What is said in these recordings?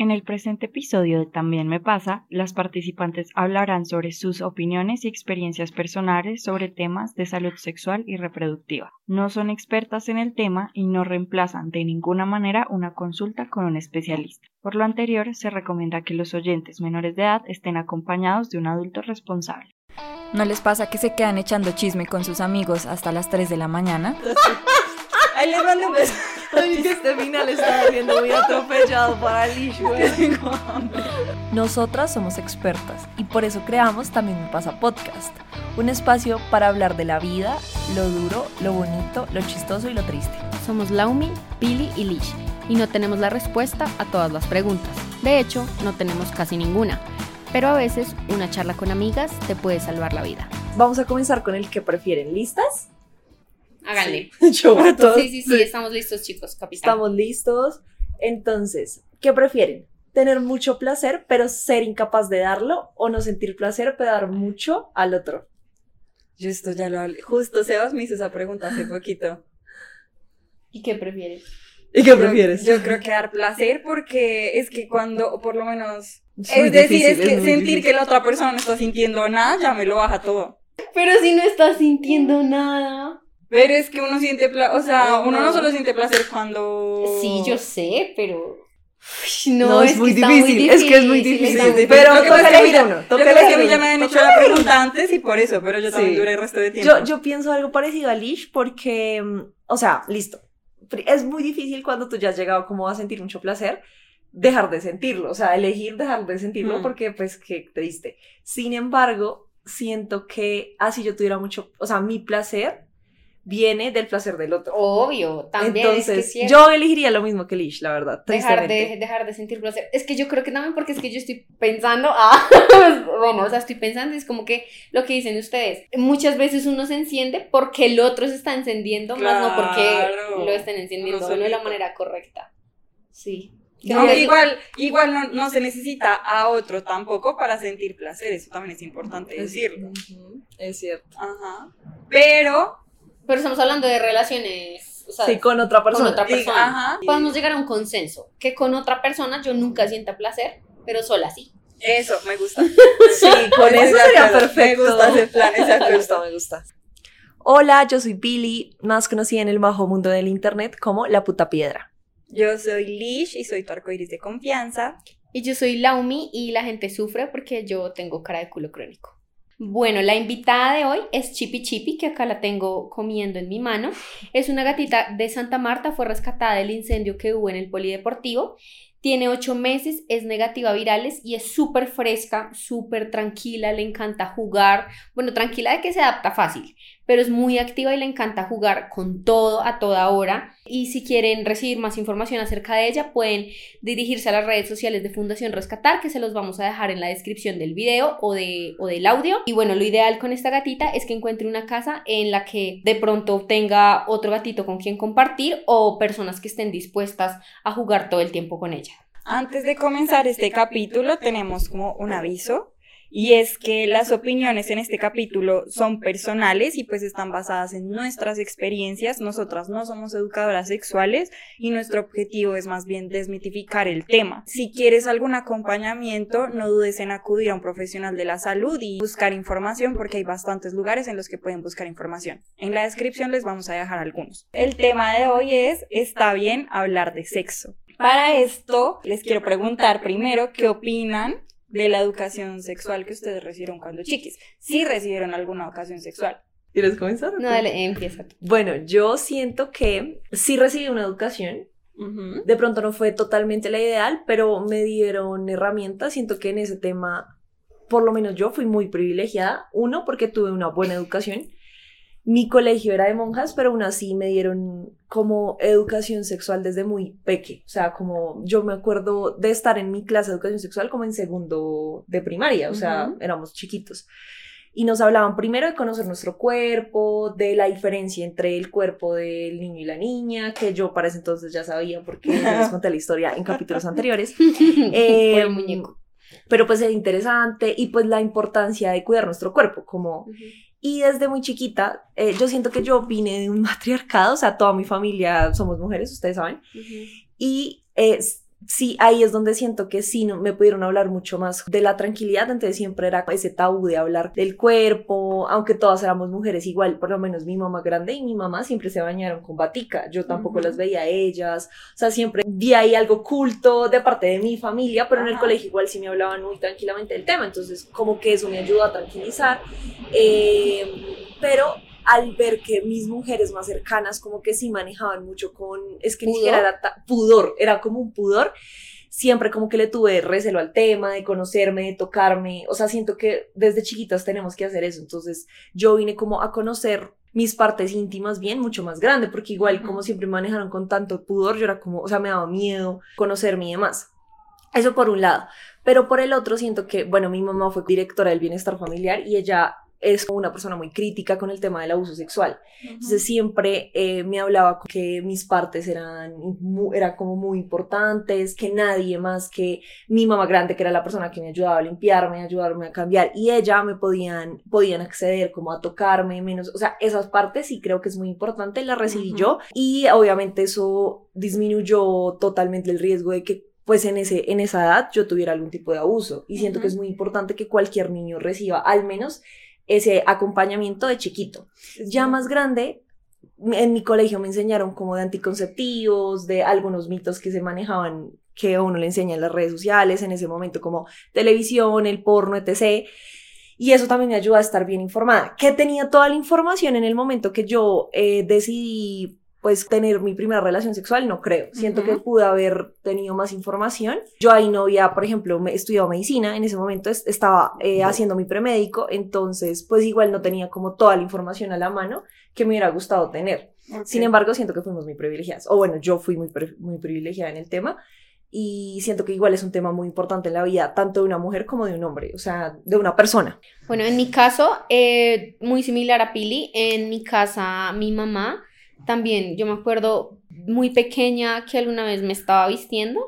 En el presente episodio de También me pasa, las participantes hablarán sobre sus opiniones y experiencias personales sobre temas de salud sexual y reproductiva. No son expertas en el tema y no reemplazan de ninguna manera una consulta con un especialista. Por lo anterior, se recomienda que los oyentes menores de edad estén acompañados de un adulto responsable. ¿No les pasa que se quedan echando chisme con sus amigos hasta las 3 de la mañana? Ahí les mando un beso. Este final está viendo muy atropellado para Lish, güey. Nosotras somos expertas y por eso creamos También me pasa podcast, un espacio para hablar de la vida, lo duro, lo bonito, lo chistoso y lo triste. Somos Laumi, Pili y Lish y no tenemos la respuesta a todas las preguntas. De hecho, no tenemos casi ninguna. Pero a veces una charla con amigas te puede salvar la vida. Vamos a comenzar con el que prefieren. ¿Listas? Háganle. Yo voto. Sí, sí, sí, estamos listos, chicos, capitán. Estamos listos. Entonces, ¿qué prefieren? ¿Tener mucho placer, pero ser incapaz de darlo? ¿O no sentir placer, pero dar mucho al otro? Yo esto ya lo hablé. Justo Sebas me hizo esa pregunta hace poquito. ¿Y qué prefieres? ¿Y qué prefieres? Yo creo que dar placer porque es que cuando, o por lo menos, Es decir, difícil, es que es sentir difícil. que la otra persona no está sintiendo nada, ya me lo baja todo. Pero si no estás sintiendo nada. Pero es que uno siente placer, o sea, uno no solo siente placer cuando... Sí, yo sé, pero. Uy, No, No, es que muy está difícil, es que es muy difícil. muy Pero Lo que toca pasa es que uno, que es que a elegir mí ya me habían hecho la pregunta antes y por eso, pero yo también Sí. duré el resto de tiempo. Yo, yo pienso algo parecido a Lish porque, mm, o sea, listo. Es muy difícil cuando tú ya has llegado como a sentir mucho placer, dejar de sentirlo, o sea, elegir dejar de sentirlo Mm. porque pues que triste. Sin embargo, siento que así yo tuviera mucho, o sea, mi placer viene del placer del otro. Obvio, también. Entonces, es que yo elegiría lo mismo que Lish, la verdad. Dejar de, dejar de sentir placer. Es que yo creo que también porque es que yo estoy pensando, ah, bueno, o sea, estoy pensando, es como que lo que dicen ustedes, muchas veces uno se enciende porque el otro se está encendiendo, más no porque Claro. lo estén encendiendo Uno de la manera correcta. Sí. No, igual, igual no, no se necesita a otro tampoco para sentir placer, eso también es importante decirlo. Es cierto. Ajá. Pero, Pero estamos hablando de relaciones, o sea, Sí, con otra con persona. otra sí, persona. ajá. Podemos llegar a un consenso, que con otra persona yo nunca sienta placer, pero sola sí. Eso, me gusta. Sí, con eso sería Me perfecto. gusta ese plan, ese Me gusta, me gusta. Hola, yo soy Billy, más conocida en el bajo mundo del internet como La Puta Piedra. Yo soy Lish y soy tu arcoiris de confianza. Y yo soy Laumi y la gente sufre porque yo tengo cara de culo crónico. Bueno, la invitada de hoy es Chipi Chipi, que acá la tengo comiendo en mi mano. Es una gatita de Santa Marta, fue rescatada del incendio que hubo en el polideportivo. Tiene ocho meses, es negativa a virales y es súper fresca, súper tranquila, le encanta jugar. Bueno, tranquila de que se adapta fácil, pero es muy activa y le encanta jugar con todo a toda hora. Y si quieren recibir más información acerca de ella, pueden dirigirse a las redes sociales de Fundación Rescatar, que se los vamos a dejar en la descripción del video o, de, o del audio. Y bueno, lo ideal con esta gatita es que encuentre una casa en la que de pronto tenga otro gatito con quien compartir o personas que estén dispuestas a jugar todo el tiempo con ella. Antes de comenzar este capítulo tenemos como un aviso y es que las opiniones en este capítulo son personales y pues están basadas en nuestras experiencias. Nosotras no somos educadoras sexuales y nuestro objetivo es más bien desmitificar el tema. Si quieres algún acompañamiento, no dudes en acudir a un profesional de la salud y buscar información porque hay bastantes lugares en los que pueden buscar información. En la descripción les vamos a dejar algunos. El tema de hoy es, ¿está bien hablar de sexo? Para esto, les quiero preguntar primero qué opinan de la educación sexual que ustedes recibieron cuando chiquis. Si recibieron alguna educación sexual. ¿Quieres comenzar? No, dale, empieza tú. Bueno, yo siento que sí recibí una educación. De pronto no fue totalmente la ideal, pero me dieron herramientas. Siento que en ese tema, por lo menos yo fui muy privilegiada. Uno, porque tuve una buena educación. Mi colegio era de monjas, pero aún así me dieron como educación sexual desde muy peque. O sea, como yo me acuerdo de estar en mi clase de educación sexual como en segundo de primaria, o sea, Ujú. éramos chiquitos. Y nos hablaban primero de conocer nuestro cuerpo, de la diferencia entre el cuerpo del niño y la niña, que yo para ese entonces ya sabía porque les conté la historia en capítulos anteriores. Eh, Por el muñeco. Pero pues era interesante y pues la importancia de cuidar nuestro cuerpo, como y desde muy chiquita, eh, yo siento que yo vine de un matriarcado, o sea, toda mi familia somos mujeres, ustedes saben, y eh, sí, ahí es donde siento que sí no, me pudieron hablar mucho más de la tranquilidad, entonces siempre era ese tabú de hablar del cuerpo, aunque todas éramos mujeres igual, por lo menos mi mamá grande y mi mamá siempre se bañaron con batica, yo tampoco las veía a ellas, o sea, siempre vi ahí algo culto de parte de mi familia, pero en el colegio igual sí me hablaban muy tranquilamente del tema, entonces como que eso me ayudó a tranquilizar, eh, pero al ver que mis mujeres más cercanas como que sí manejaban mucho con, es que ni siquiera era pudor, era como un pudor, siempre como que le tuve recelo al tema de conocerme, de tocarme, o sea, siento que desde chiquitas tenemos que hacer eso, entonces yo vine como a conocer mis partes íntimas bien mucho más grande, porque igual como siempre manejaron con tanto pudor, yo era como, o sea, me daba miedo conocerme y demás. Eso por un lado. Pero por el otro siento que, bueno, mi mamá fue directora del bienestar familiar y ella es una persona muy crítica con el tema del abuso sexual. Entonces siempre eh, me hablaba que mis partes eran, eran como muy importantes, que nadie más que mi mamá grande, que era la persona que me ayudaba a limpiarme, a ayudarme a cambiar, y ella me podían, podían acceder como a tocarme menos, o sea, esas partes sí creo que es muy importante, las recibí yo y obviamente eso disminuyó totalmente el riesgo de que pues en, ese, en esa edad yo tuviera algún tipo de abuso. Y siento que es muy importante que cualquier niño reciba al menos ese acompañamiento de chiquito. Ya más grande, en mi colegio me enseñaron como de anticonceptivos, de algunos mitos que se manejaban que uno le enseña en las redes sociales en ese momento, como televisión, el porno, etc. Y eso también me ayuda a estar bien informada. Que tenía toda la información en el momento que yo eh, decidí pues tener mi primera relación sexual, no creo. Siento que pude haber tenido más información. Yo ahí no había, por ejemplo, me estudiado medicina, en ese momento estaba eh, haciendo mi premédico, entonces pues igual no tenía como toda la información a la mano que me hubiera gustado tener. Sin embargo, siento que fuimos muy privilegiadas, o bueno, yo fui muy, muy privilegiada en el tema y siento que igual es un tema muy importante en la vida, tanto de una mujer como de un hombre, o sea, de una persona. Bueno, en mi caso, eh, muy similar a Pili, en mi casa mi mamá también yo me acuerdo muy pequeña que alguna vez me estaba vistiendo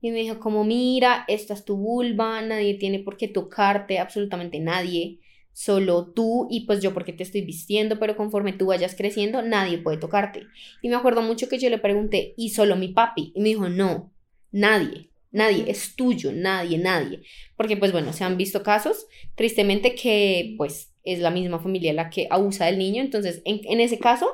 y me dijo como mira, esta es tu vulva, nadie tiene por qué tocarte, absolutamente nadie, solo tú y pues yo porque te estoy vistiendo, pero conforme tú vayas creciendo, nadie puede tocarte. Y me acuerdo mucho que yo le pregunté, ¿y solo mi papi? Y me dijo, no, nadie, nadie, es tuyo, nadie, nadie. Porque pues bueno, se han visto casos, tristemente, que pues es la misma familia la que abusa del niño, entonces en, en ese caso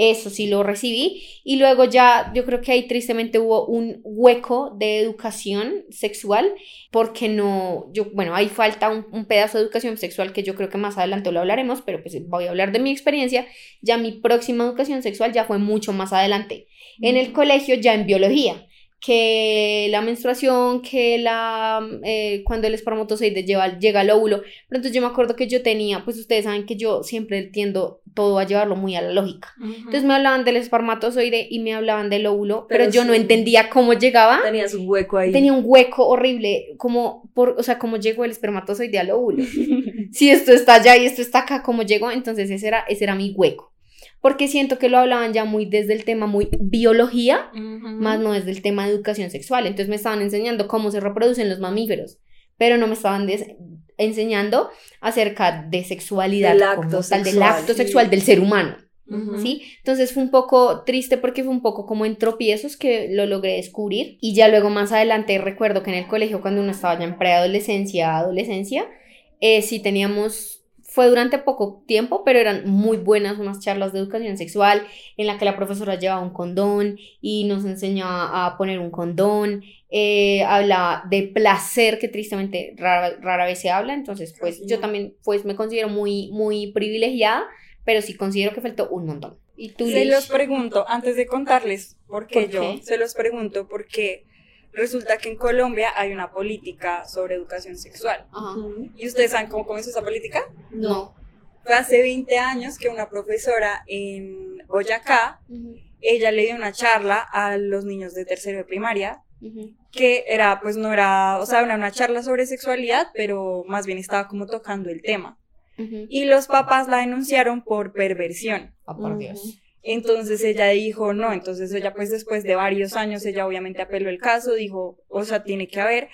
eso sí lo recibí. Y luego ya yo creo que ahí tristemente hubo un hueco de educación sexual porque no, yo, bueno, ahí falta un, pedazo de educación sexual que yo creo que más adelante lo hablaremos, pero pues voy a hablar de mi experiencia. Ya mi próxima educación sexual ya fue mucho más adelante. En el colegio ya en biología que la menstruación, que la eh, cuando el espermatozoide lleva, llega al óvulo. Pero entonces yo me acuerdo que yo tenía, pues ustedes saben que yo siempre tiendo todo a llevarlo muy a la lógica. Entonces me hablaban del espermatozoide y me hablaban del óvulo, pero, yo no entendía cómo llegaba. Tenías un hueco ahí. Tenía un hueco horrible, como por, o sea, cómo llegó el espermatozoide al óvulo. si esto está allá y esto está acá, ¿cómo llegó? Entonces ese era, ese era mi hueco porque siento que lo hablaban ya muy desde el tema muy biología, más no desde el tema de educación sexual. Entonces me estaban enseñando cómo se reproducen los mamíferos, pero no me estaban enseñando acerca de sexualidad, del acto, sexual, del acto sexual del ser humano. ¿Sí? Entonces fue un poco triste porque fue un poco como en tropiezos que lo logré descubrir y ya luego más adelante recuerdo que en el colegio cuando uno estaba ya en preadolescencia, adolescencia, eh, sí teníamos fue durante poco tiempo, pero eran muy buenas unas charlas de educación sexual en la que la profesora llevaba un condón y nos enseñaba a poner un condón, eh, hablaba de placer que tristemente rara, vez se habla, entonces pues yo también pues me considero muy, muy privilegiada, pero sí considero que faltó un montón. ¿Y tú, se los pregunto, antes de contarles por qué yo, se los pregunto porque resulta que en Colombia hay una política sobre educación sexual. ¿Y ustedes saben cómo comenzó esa política? No. Fue hace 20 años que una profesora en Boyacá, ella le dio una charla a los niños de tercero de primaria, que era, pues no era, o sea, era una charla sobre sexualidad, pero más bien estaba como tocando el tema. Y los papás la denunciaron por perversión. Ah, por Dios. Entonces ella dijo, no, entonces ella pues después de varios años, ella obviamente apeló el caso, dijo, o sea, tiene que haber.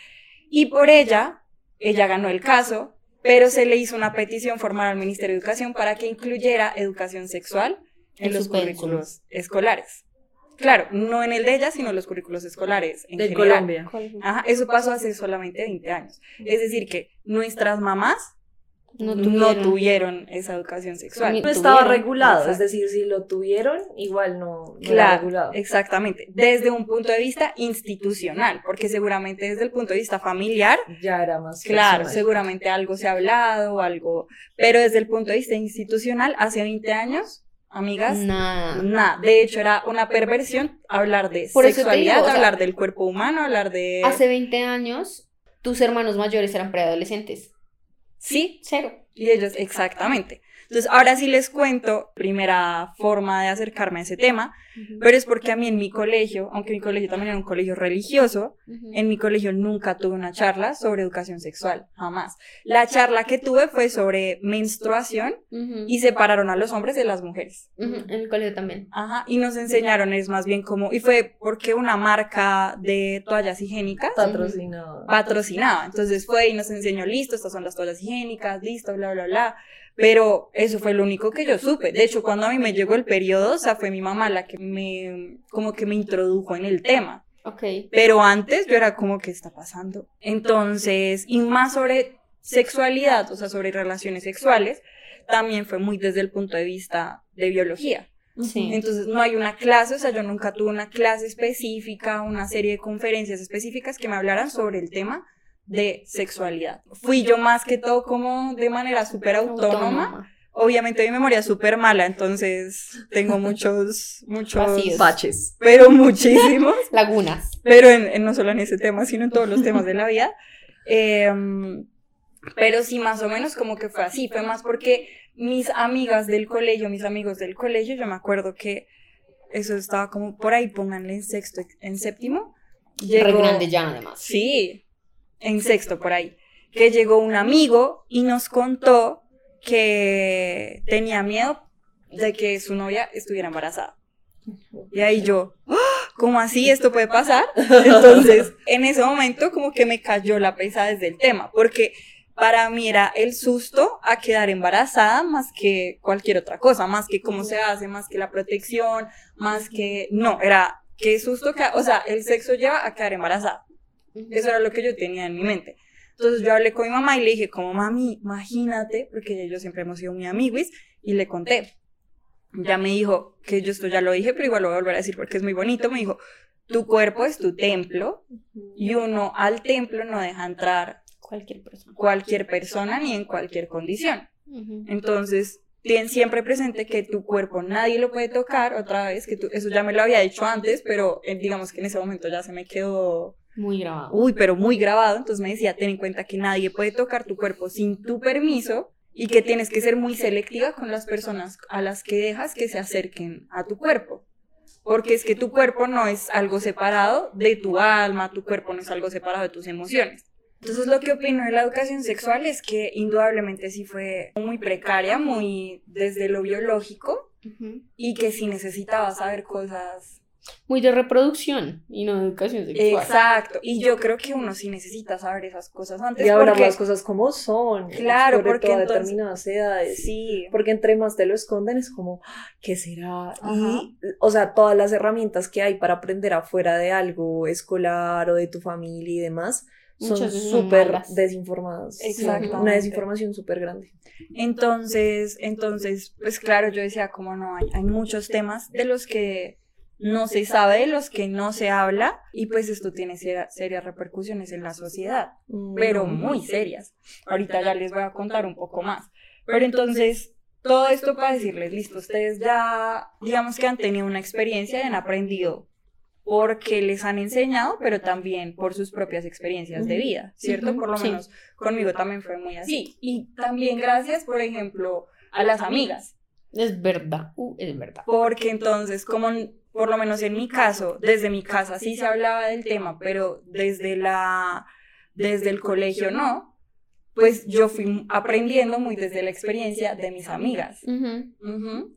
Y por ella, ella ganó el caso, pero se le hizo una petición formal al Ministerio de Educación para que incluyera educación sexual en, los currículos escolares. claro, no en el de ella, sino los currículos escolares en De general. Colombia. Ajá, eso pasó hace solamente 20 años. Es decir, que nuestras mamás No no tuvieron. esa educación sexual. Ni- No estaba tuvieron. regulado, es decir, si lo tuvieron, igual no, no era Claro, regulado. exactamente. Desde un punto de vista institucional, porque seguramente desde el punto de vista familiar, Ya era más claro, personal. seguramente algo se ha hablado, algo, pero desde el punto de vista institucional, hace 20 años, amigas, Nada. nada. De hecho, era una perversión hablar de Por sexualidad, digo, o sea, hablar del cuerpo humano, hablar de... Hace 20 años, tus hermanos mayores eran preadolescentes. Sí, Cero. Y ellos, exactamente. Entonces, ahora sí les cuento, primera forma de acercarme a ese tema, pero es porque a mí en mi colegio, aunque mi colegio también era un colegio religioso, Ujú. en mi colegio nunca tuve una charla sobre educación sexual, jamás. La charla que tuve fue sobre menstruación Ujú. y separaron a los hombres de las mujeres. En el colegio también. Ajá, y nos enseñaron, es más bien como, y fue porque una marca de toallas higiénicas Patrocinado. patrocinaba. Entonces fue y nos enseñó, listo, estas son las toallas higiénicas, listo, bla, bla, bla. Pero eso fue lo único que yo supe. De hecho, cuando a mí me llegó el periodo, o sea, fue mi mamá la que me, como que me introdujo en el tema. Ok. Pero antes yo era como, ¿qué está pasando? Entonces, y más sobre sexualidad, o sea, sobre relaciones sexuales, también fue muy desde el punto de vista de biología. Sí. Entonces no hay una clase, o sea, yo nunca tuve una clase específica, una serie de conferencias específicas que me hablaran sobre el tema de sexualidad. Fui yo más que todo como de manera súper autónoma. Obviamente mi memoria es súper mala, entonces tengo muchos, muchos, Vacíos. Baches. pero muchísimos, Lagunas. pero en, en- no solo en ese tema, sino en todos los temas de la vida. Em, pero sí, más o menos como que fue así, fue más porque mis amigas del colegio, mis amigos del colegio, yo me acuerdo que eso estaba como por ahí, pónganle en sexto, en séptimo. Re Llegó, grande ya, además. Sí, en sexto por ahí. Que llegó un amigo y nos contó que tenía miedo de que su novia estuviera embarazada. Y ahí yo, ¡Ah! ¿cómo así? ¿Esto puede pasar? Entonces, en ese momento como que me cayó la pesadez del tema, porque para mí era el susto a quedar embarazada más que cualquier otra cosa, más que cómo se hace, más que la protección, más que... No, era qué susto, que, o sea, el sexo lleva a quedar embarazada. Eso era lo que yo tenía en mi mente. Entonces yo hablé con mi mamá y le dije, como mami, imagínate, porque yo siempre hemos sido muy amiguis, y le conté. Ya me dijo, que yo esto ya lo dije, pero igual lo voy a volver a decir porque es muy bonito, me dijo, tu cuerpo es tu templo y uno al templo no deja entrar Cualquier persona. cualquier persona ni en cualquier condición. Entonces, ten siempre presente que tu cuerpo nadie lo puede tocar, otra vez, que tú, eso ya me lo había dicho antes, pero eh, digamos que en ese momento ya se me quedó Muy grabado. uy, pero muy grabado, entonces me decía, ten en cuenta que nadie puede tocar tu cuerpo sin tu permiso y que tienes que ser muy selectiva con las personas a las que dejas que se acerquen a tu cuerpo. Porque es que tu cuerpo no es algo separado de tu alma, tu cuerpo no es algo separado de tus emociones. Entonces lo que opino de la educación sexual es que indudablemente sí fue muy precaria, muy desde lo biológico y que sí necesitaba saber cosas Muy de reproducción y no de educación sexual. Exacto, y yo creo que uno sí necesita saber esas cosas antes. Y hablar porque, las cosas como son. Claro, sobre porque todo a entonces- determinadas edades. Sí, Porque entre más te lo esconden es como, "Ah, ¿qué será? Ajá. Y, o sea, todas las herramientas que hay para aprender afuera de algo escolar o de tu familia y demás son súper desinformadas. Exactamente. Una desinformación súper grande. entonces, entonces, pues claro, yo decía, como no, hay, hay muchos temas de los que no se sabe, de los que no se habla, y pues esto tiene seria- serias repercusiones en la sociedad, pero muy serias. Ahorita ya les voy a contar un poco más. Pero entonces, todo esto para decirles, listo, ustedes ya, digamos que han tenido una experiencia y han aprendido porque les han enseñado, pero también por sus propias experiencias de vida, ¿cierto? Por lo menos conmigo también fue muy así. Y también gracias, por ejemplo, a las amigas, Es verdad. Uh, es verdad. porque entonces, como por lo menos en mi caso, desde mi casa sí se hablaba del tema, pero desde la, desde el colegio no, pues yo fui aprendiendo muy desde la experiencia de mis amigas.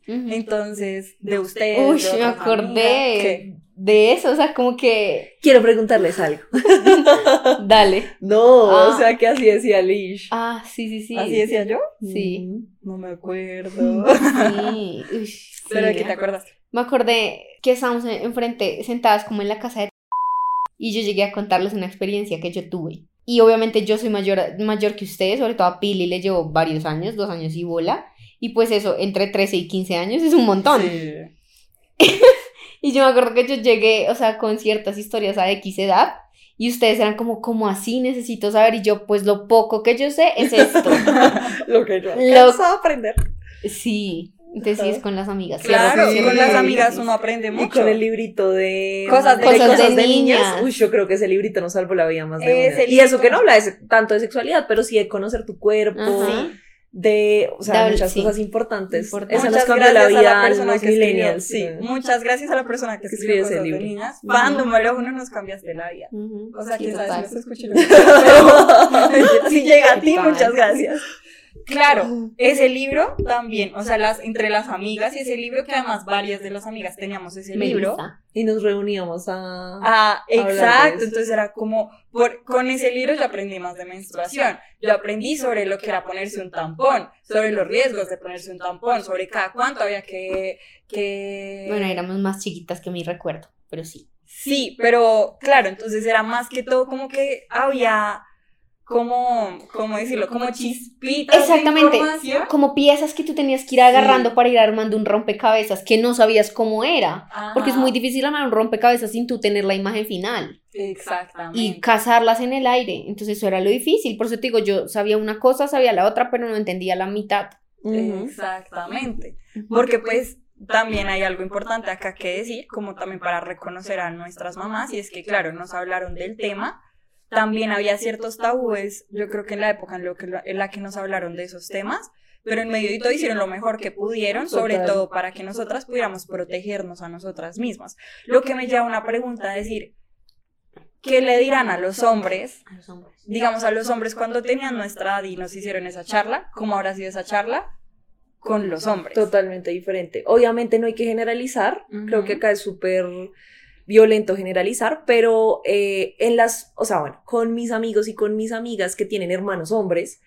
Entonces, de ustedes. Uy, de me acordé de eso, o sea, como que, Quiero preguntarles algo. dale. No, Ah. o sea, que así decía Lish. Ah, sí, sí, sí. ¿Así decía yo? Sí. No me acuerdo. Sí. Uy, ¿Pero de sí, qué te acordaste? Me acordé que estábamos en- enfrente, sentadas como en la casa de y yo llegué a contarles una experiencia que yo tuve. Y obviamente yo soy mayor, mayor que ustedes, sobre todo a Pili le llevo varios años, dos años y bola. Y pues eso, entre 13 y 15 años es un montón. Y yo me acuerdo que yo llegué, o sea, con ciertas historias a X edad. Y ustedes eran como, ¿cómo así? Necesito saber. Y yo, pues lo poco que yo sé es esto. Lo que yo Lo- a aprender. Sí. Es con las amigas. Claro, Sí. con las amigas uno aprende Y mucho. con el librito de Cosas de- Cosas de niñas. Uy, yo creo que ese librito nos salvó la vida más de Ese una. Y eso libro. que no habla de se- tanto de sexualidad, pero sí de conocer tu cuerpo, Ajá. de, o sea, Dable- muchas sí. cosas importantes. Importante. Eso nos Muchas cambió la a vida la a persona los millennials. Sí, muchas gracias a la persona que Que escribió ese cosas de libro. niñas. Fan número uno, nos cambiaste la vida. Ujú. O sea, Sí, quién sabe total. si llega a ti, muchas gracias. Claro, ese libro también, o sea, las, entre las amigas y ese libro que además varias de las amigas teníamos ese libro. Melissa. Y nos reuníamos a... Ah, exacto. Entonces era como, por, con ese libro yo aprendí más de menstruación. Yo aprendí sobre lo que era ponerse un tampón, sobre los riesgos de ponerse un tampón, sobre cada cuánto había que, que... Bueno, éramos más chiquitas que mi recuerdo, pero sí. Sí, pero claro, entonces era más que todo como que había, como, ¿cómo decirlo? Como chispitas Exactamente. de. Como piezas que tú tenías que ir agarrando para ir armando un rompecabezas que no sabías cómo era. Porque es muy Ajá, difícil armar un rompecabezas sin tú tener la imagen final. Exactamente. y cazarlas en el aire. Entonces eso era lo difícil. Por eso te digo, yo sabía una cosa, sabía la otra, pero no entendía la mitad. Exactamente. Porque pues también hay algo importante acá que decir, como también para reconocer a nuestras mamás, y es que claro, nos hablaron del tema, también había ciertos tabúes, yo creo que en la época en, lo que, en la que nos hablaron de esos temas, pero en medio de todo hicieron lo mejor que pudieron, sobre Total. todo para que nosotras pudiéramos protegernos a nosotras mismas. Lo que me lleva a una pregunta, a decir, ¿qué le dirán a los hombres A los hombres. digamos, a los hombres cuando tenían nuestra edad y nos hicieron esa charla, ¿cómo habrá sido esa charla? Con los hombres. Totalmente diferente. Obviamente no hay que generalizar, Ujú. creo que acá es súper violento generalizar, pero eh, en las, o sea, bueno, con mis amigos y con mis amigas que tienen hermanos hombres,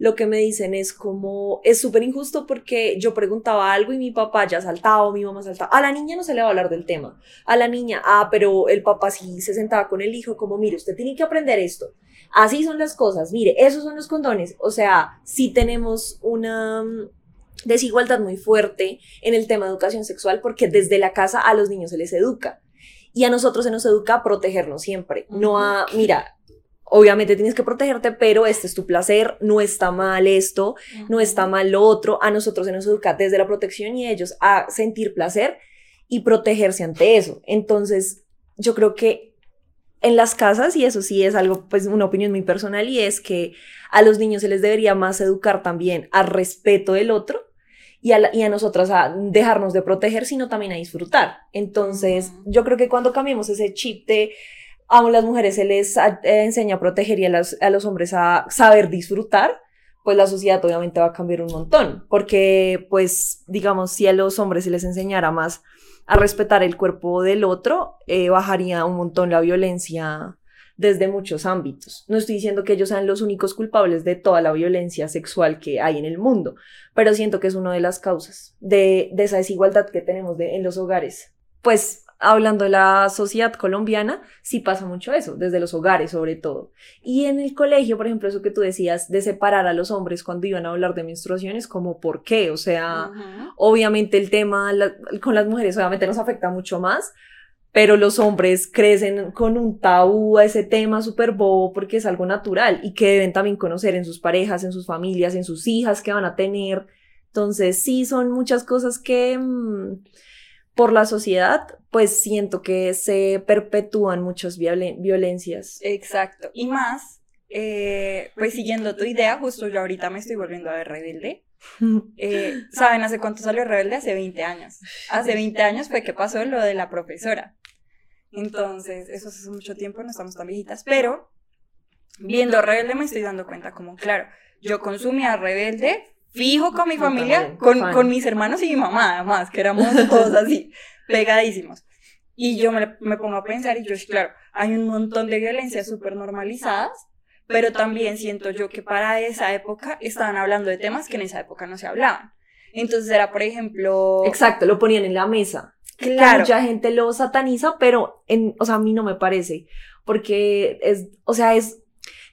lo que me dicen es como, es súper injusto porque yo preguntaba algo y mi papá ya saltaba o mi mamá saltaba. A la niña no se le va a hablar del tema. A la niña, ah, pero el papá sí se sentaba con el hijo como, mire, usted tiene que aprender esto. Así son las cosas, mire, esos son los condones. O sea, sí tenemos una mm, desigualdad muy fuerte en el tema de educación sexual porque desde la casa a los niños se les educa. Y a nosotros se nos educa a protegernos siempre, no a, mira, obviamente tienes que protegerte, pero este es tu placer, no está mal esto, no está mal lo otro. A nosotros se nos educa desde la protección y ellos a sentir placer y protegerse ante eso. Entonces, yo creo que en las casas, y eso sí es algo, pues una opinión muy personal, y es que a los niños se les debería más educar también al respeto del otro y a, la- y a nosotras a dejarnos de proteger, sino también a disfrutar. Entonces, yo creo que cuando cambiemos ese chip de a las mujeres se les a- eh, enseña a proteger y a, las- a los hombres a saber disfrutar, pues la sociedad obviamente va a cambiar un montón, porque pues digamos, si a los hombres se les enseñara más a respetar el cuerpo del otro, eh, bajaría un montón la violencia desde muchos ámbitos. No estoy diciendo que ellos sean los únicos culpables de toda la violencia sexual que hay en el mundo, pero siento que es una de las causas de, de esa desigualdad que tenemos de- en los hogares. Pues hablando de la sociedad colombiana, sí pasa mucho eso, desde los hogares sobre todo. Y en el colegio, por ejemplo, eso que tú decías de separar a los hombres cuando iban a hablar de menstruaciones, como por qué, o sea, obviamente el tema la- con las mujeres obviamente nos afecta mucho más, pero los hombres crecen con un tabú a ese tema súper bobo porque es algo natural y que deben también conocer en sus parejas, en sus familias, en sus hijas que van a tener. Entonces, sí, son muchas cosas que mm, por la sociedad, pues siento que se perpetúan muchas violen- violencias. Exacto. Y más, eh, pues siguiendo tu idea, justo yo ahorita me estoy volviendo a ver rebelde. Eh, ¿Saben hace cuánto salió Rebelde? Hace 20 años. Hace 20 años fue que pasó lo de la profesora. Entonces, eso hace mucho tiempo, no estamos tan viejitas, pero viendo Rebelde me estoy dando cuenta como, claro, yo consumía Rebelde fijo con mi familia, con, con mis hermanos y mi mamá, además, que éramos todos así, pegadísimos. Y yo me, me pongo a pensar y yo, claro, hay un montón de violencias súper normalizadas, pero también siento yo que para esa época estaban hablando de temas que en esa época no se hablaban. Entonces era, por ejemplo... Exacto, lo ponían en la mesa. Claro. mucha gente lo sataniza, pero en, o sea, a mí no me parece, porque es, o sea, es,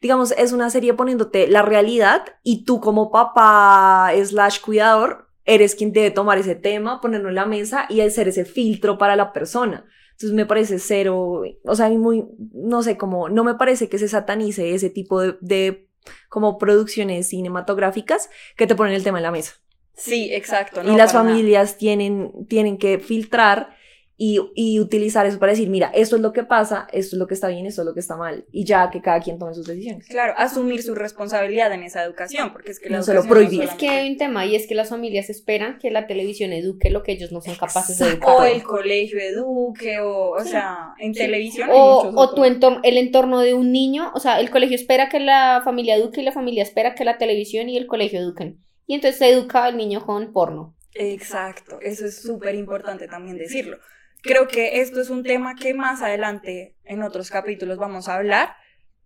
digamos, es una serie poniéndote la realidad y tú como papá slash cuidador eres quien debe tomar ese tema, ponerlo en la mesa y hacer ese filtro para la persona. Entonces me parece cero, o sea, muy, no sé, como, no me parece que se satanice ese tipo de, de como producciones cinematográficas que te ponen el tema en la mesa Sí, exacto. y no, las nada. familias tienen, tienen que filtrar y, y utilizar eso para decir, mira, esto es lo que pasa, esto es lo que está bien, esto es lo que está mal, y ya que cada quien tome sus decisiones. Claro, asumir su responsabilidad en esa educación, porque es que la No solo educación prohibir. Es que hay un tema y es que las familias esperan que la televisión eduque lo que ellos no son capaces de educar. O el colegio eduque, o, o sea, en televisión. O, o tu entorno, el entorno de un niño, o sea, el colegio espera que la familia eduque y la familia espera que la televisión y el colegio eduquen. Y entonces se educa al niño con porno. Exacto, eso es súper importante también decirlo. Creo que esto es un tema que más adelante en otros capítulos vamos a hablar,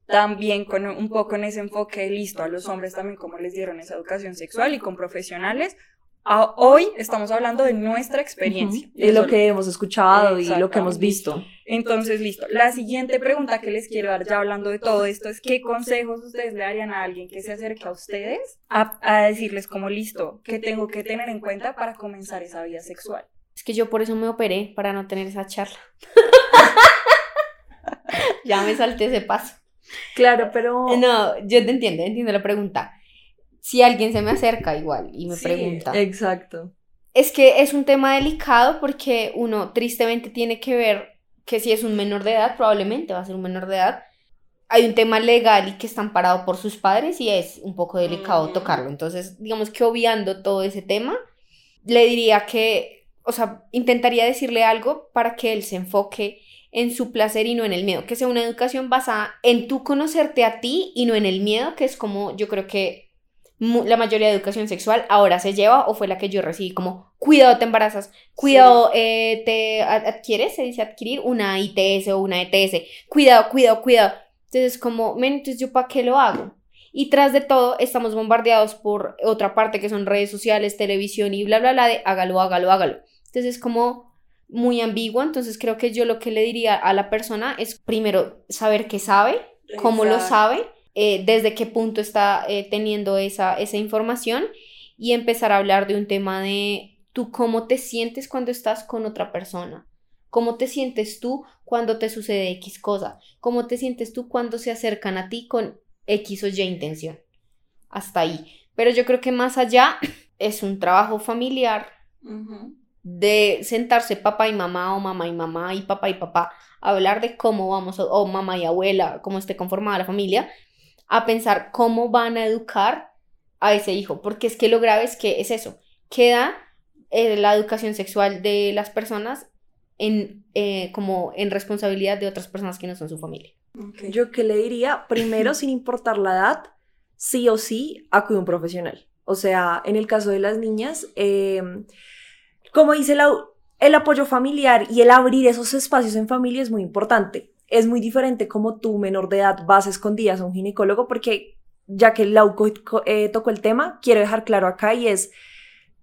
también con un poco en ese enfoque listo a los hombres también como les dieron esa educación sexual y con profesionales. A- hoy estamos hablando de nuestra experiencia. Y lo Eso- que hemos escuchado y lo que hemos visto. Entonces, listo. La siguiente pregunta que les quiero dar, ya hablando de todo esto, es ¿qué consejos ustedes le darían a alguien que se acerque a ustedes a, a decirles como, listo, qué tengo que tener en cuenta para comenzar esa vida sexual? Es que yo por eso me operé, para no tener esa charla. ya me salté ese paso. Claro, pero... No, yo te entiendo, entiendo la pregunta. Si alguien se me acerca igual y me Sí, pregunta. Exacto. Es que es un tema delicado porque uno tristemente tiene que ver que si es un menor de edad, probablemente va a ser un menor de edad. Hay un tema legal y que está amparado por sus padres y es un poco delicado Ujú. tocarlo. Entonces, digamos que obviando todo ese tema, le diría que, o sea, intentaría decirle algo para que él se enfoque en su placer y no en el miedo, que sea una educación basada en tú conocerte a ti y no en el miedo, que es como yo creo que la mayoría de educación sexual ahora se lleva o fue la que yo recibí como cuidado te embarazas, cuidado eh, te ad- adquieres, se dice adquirir una ITS o una ETS, cuidado, cuidado, cuidado. Entonces como, men, entonces yo para qué lo hago? Y tras de todo estamos bombardeados por otra parte que son redes sociales, televisión y bla, bla, bla de hágalo, hágalo, hágalo. Entonces es como muy ambiguo, entonces creo que yo lo que le diría a la persona es primero saber qué sabe, cómo lo sabe, eh, desde qué punto está eh, teniendo esa, esa información y empezar a hablar de un tema de tú cómo te sientes cuando estás con otra persona, cómo te sientes tú cuando te sucede X cosa, cómo te sientes tú cuando se acercan a ti con X o Y intención. Hasta ahí. Pero yo creo que más allá es un trabajo familiar de sentarse papá y mamá o mamá y mamá y papá y papá a hablar de cómo vamos, o mamá y abuela, cómo esté conformada la familia, a pensar cómo van a educar a ese hijo, porque es que lo grave es que es eso, queda eh, la educación sexual de las personas en, eh, como en responsabilidad de otras personas que no son su familia. Yo que le diría, primero, sin importar la edad, sí o sí, acude a un profesional. O sea, en el caso de las niñas, eh, como dice la, el apoyo familiar y el abrir esos espacios en familia es muy importante. Es muy diferente como tú, menor de edad, vas escondidas a un ginecólogo, porque ya que Lau co- co- eh, tocó el tema, quiero dejar claro acá y es,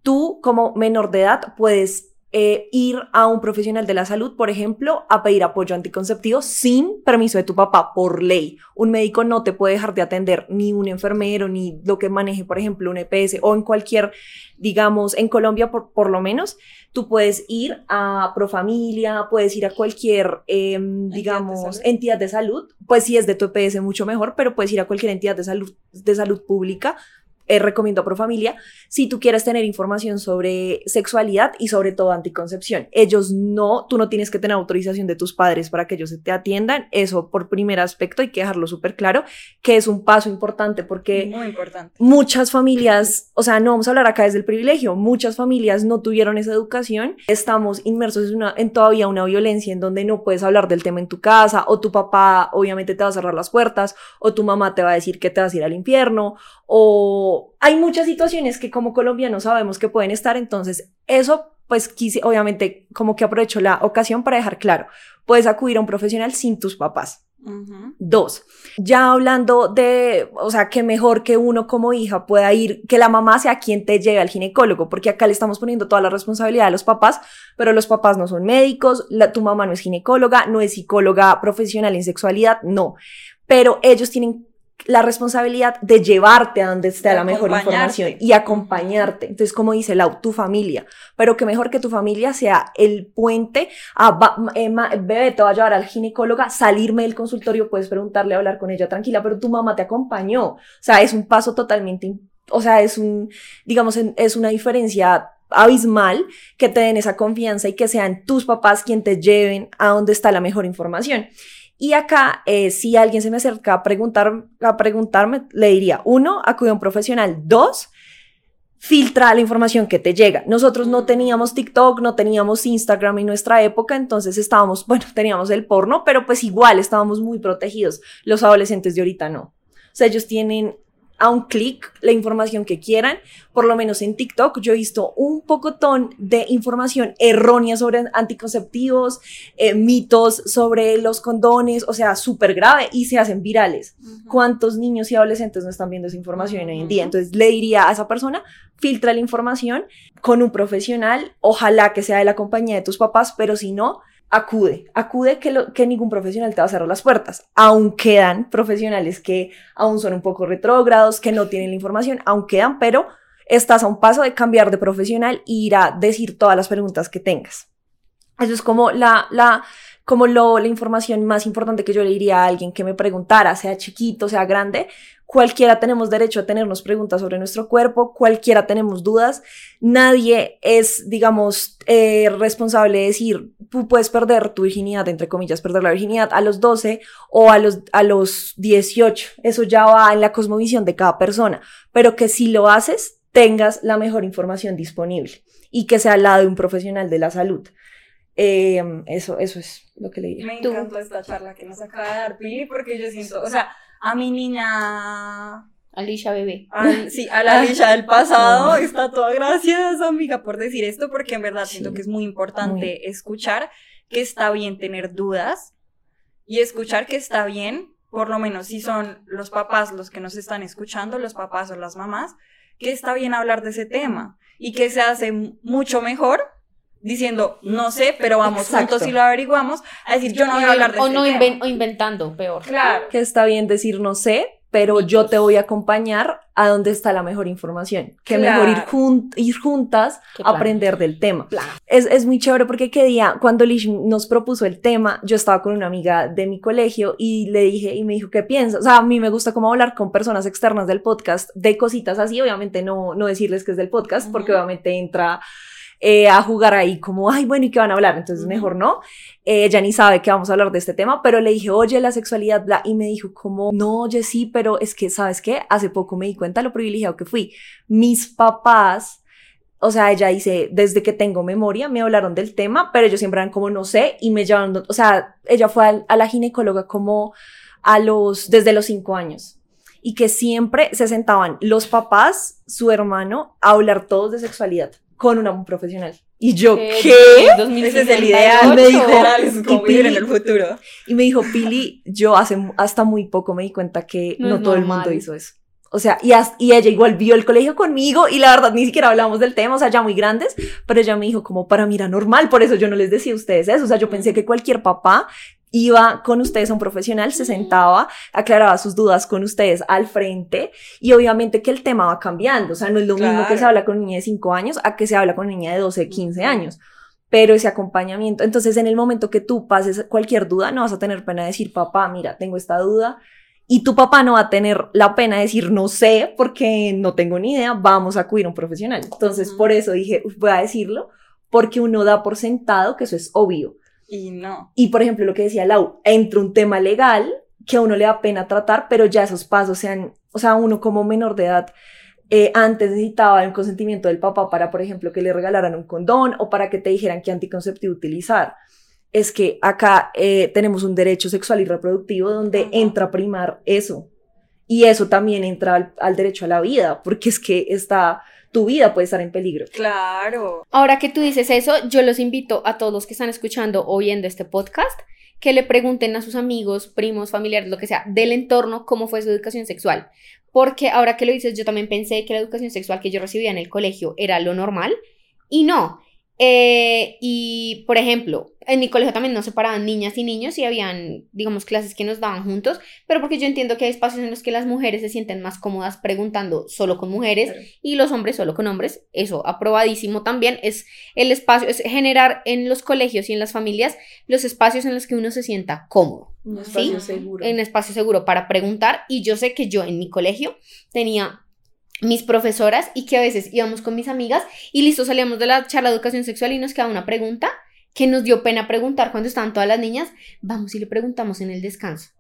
tú como menor de edad puedes eh, ir a un profesional de la salud, por ejemplo, a pedir apoyo anticonceptivo sin permiso de tu papá, por ley. Un médico no te puede dejar de atender, ni un enfermero, ni lo que maneje, por ejemplo, un EPS o en cualquier, digamos, en Colombia por, por lo menos, tú puedes ir a Profamilia, puedes ir a cualquier, eh, digamos, entidad de salud, pues si es de tu EPS mucho mejor, pero puedes ir a cualquier entidad de salud, de salud pública eh, recomiendo a Profamilia, si tú quieres tener información sobre sexualidad y sobre todo anticoncepción. Ellos no, tú no tienes que tener autorización de tus padres para que ellos te atiendan. Eso por primer aspecto hay que dejarlo súper claro, que es un paso importante porque Muy importante. muchas familias, o sea, no vamos a hablar acá desde el privilegio, muchas familias no tuvieron esa educación, estamos inmersos en, una, en todavía una violencia en donde no puedes hablar del tema en tu casa, o tu papá obviamente te va a cerrar las puertas, o tu mamá te va a decir que te vas a ir al infierno, o hay muchas situaciones que como colombianos sabemos que pueden estar, entonces eso pues quise, obviamente como que aprovecho la ocasión para dejar claro, puedes acudir a un profesional sin tus papás. Dos, ya hablando de, o sea, que mejor que uno como hija pueda ir, que la mamá sea quien te lleve al ginecólogo, porque acá le estamos poniendo toda la responsabilidad a los papás, pero los papás no son médicos, la- tu mamá no es ginecóloga, no es psicóloga profesional en sexualidad, no, pero ellos tienen la responsabilidad de llevarte a donde esté De la mejor información y acompañarte. Entonces, como dice Lau, tu familia, pero que mejor que tu familia sea el puente a, va- eh, ma- bebé, te va a llevar al ginecóloga, salirme del consultorio, puedes preguntarle, hablar con ella tranquila, pero tu mamá te acompañó. O sea, es un paso totalmente, o sea, es un, digamos, es una diferencia abismal que te den esa confianza y que sean tus papás quien te lleven a donde está la mejor información. Y acá, eh, si alguien se me acerca a, preguntar, a preguntarme, le diría, uno, acude a un profesional. Dos, filtra la información que te llega. Nosotros no teníamos TikTok, no teníamos Instagram en nuestra época, entonces estábamos, bueno, teníamos el porno, pero pues igual estábamos muy protegidos. Los adolescentes de ahorita no. O sea, ellos tienen a un clic la información que quieran. Por lo menos en TikTok yo he visto un pocotón de información errónea sobre anticonceptivos, eh, mitos sobre los condones, o sea, súper grave y se hacen virales. ¿Cuántos niños y adolescentes no están viendo esa información hoy en día? Entonces le diría a esa persona, filtra la información con un profesional, ojalá que sea de la compañía de tus papás, pero si no, acude, acude que, ningún profesional te va a cerrar las puertas. Aún quedan profesionales que aún son un poco retrógrados, que no tienen la información, aún quedan, pero estás a un paso de cambiar de profesional e ir a decir todas las preguntas que tengas. Eso es como la, la, como lo, la información más importante que yo le diría a alguien que me preguntara, sea chiquito, sea grande. Cualquiera tenemos derecho a tenernos preguntas sobre nuestro cuerpo, cualquiera tenemos dudas. Nadie es, digamos, eh, responsable de decir, tú puedes perder tu virginidad, entre comillas, perder la virginidad a los 12 o a los, a los 18. Eso ya va en la cosmovisión de cada persona. Pero que si lo haces, tengas la mejor información disponible y que sea al lado de un profesional de la salud. Eh, eso, eso es lo que le diría. Me Tú. encantó esta charla que nos acaba de dar Pili porque yo siento, o sea, a mi niña, Alicia bebé. al- sí, a la Alicia del pasado, está toda gracias amiga por decir esto porque en verdad siento que es muy importante Muy. escuchar que está bien tener dudas y escuchar que está bien, por lo menos si son los papás los que nos están escuchando, los papás o las mamás, que está bien hablar de ese tema y que se hace mucho mejor diciendo, no sé, pero vamos Exacto. juntos y lo averiguamos, a decir, yo no voy a hablar de o, este no tema. inven- o inventando, peor. Claro. Que está bien decir no sé, pero yo te voy a acompañar a donde está la mejor información. Que mejor ir, jun- ir juntas a aprender del tema. Es, es muy chévere porque qué día, cuando Lish nos propuso el tema, yo estaba con una amiga de mi colegio y le dije, y me dijo, ¿qué piensas? O sea, a mí me gusta como hablar con personas externas del podcast de cositas así, obviamente no, no decirles que es del podcast, porque obviamente entra eh, a jugar ahí como, ay, bueno, ¿y qué van a hablar? Entonces, mejor no. Eh, ella ni sabe que vamos a hablar de este tema, pero le dije, oye, la sexualidad, bla, y me dijo como, no, oye, sí, pero es que, ¿sabes qué? Hace poco me di cuenta lo privilegiado que fui. Mis papás, o sea, ella dice, desde que tengo memoria, me hablaron del tema, pero ellos siempre eran como, no sé, y me llevaron, o sea, ella fue al- a, la ginecóloga como a los, desde los cinco años. Y que siempre se sentaban los papás, su hermano, a hablar todos de sexualidad con una un profesional. Y yo, ¿Qué? ¿qué? Ese es el ideal, Me dijo, es como vivir en el futuro. Y me dijo, Pili, yo hace hasta muy poco me di cuenta que No no, todo el normal. mundo hizo eso. O sea, y, as- y ella igual vio el colegio conmigo y la verdad ni siquiera hablamos del tema, o sea, ya muy grandes, pero ella me dijo como para mí era normal, por eso yo no les decía a ustedes eso, o sea, yo pensé que cualquier papá iba con ustedes a un profesional, se sentaba, aclaraba sus dudas con ustedes al frente y obviamente que el tema va cambiando, o sea, no es lo mismo que se habla con una niña de 5 años a que se habla con una niña de 12, 15 años pero ese acompañamiento. Entonces, en el momento que tú pases cualquier duda, no vas a tener pena de decir, papá, mira, tengo esta duda. Y tu papá no va a tener la pena de decir, no sé, porque no tengo ni idea, vamos a acudir a un profesional. Entonces, por eso dije, "Uf, voy a decirlo, porque uno da por sentado que eso es obvio. Y no. Y, por ejemplo, lo que decía Lau, entra un tema legal que a uno le da pena tratar, pero ya esos pasos sean, o sea, uno como menor de edad, eh, antes necesitaba el consentimiento del papá para, por ejemplo, que le regalaran un condón o para que te dijeran qué anticonceptivo utilizar. Es que acá eh, tenemos un derecho sexual y reproductivo donde entra a primar eso. Y eso también entra al, al derecho a la vida, porque es que está, tu vida puede estar en peligro. Claro. Ahora que tú dices eso, yo los invito a todos los que están escuchando o viendo este podcast que le pregunten a sus amigos, primos, familiares, lo que sea, del entorno, cómo fue su educación sexual. Porque ahora que lo dices, yo también pensé que la educación sexual que yo recibía en el colegio era lo normal y no. Eh, y, por ejemplo, en mi colegio también no separaban niñas y niños y habían, digamos, clases que nos daban juntos, pero porque yo entiendo que hay espacios en los que las mujeres se sienten más cómodas preguntando solo con mujeres y los hombres solo con hombres. Eso, aprobadísimo también, es el espacio, es generar en los colegios y en las familias los espacios en los que uno se sienta cómodo. Un espacio seguro. En espacio seguro para preguntar. Y yo sé que yo en mi colegio tenía mis profesoras y que a veces íbamos con mis amigas y listo, salíamos de la charla de educación sexual y nos quedaba una pregunta que nos dio pena preguntar cuando estaban todas las niñas, vamos y le preguntamos en el descanso.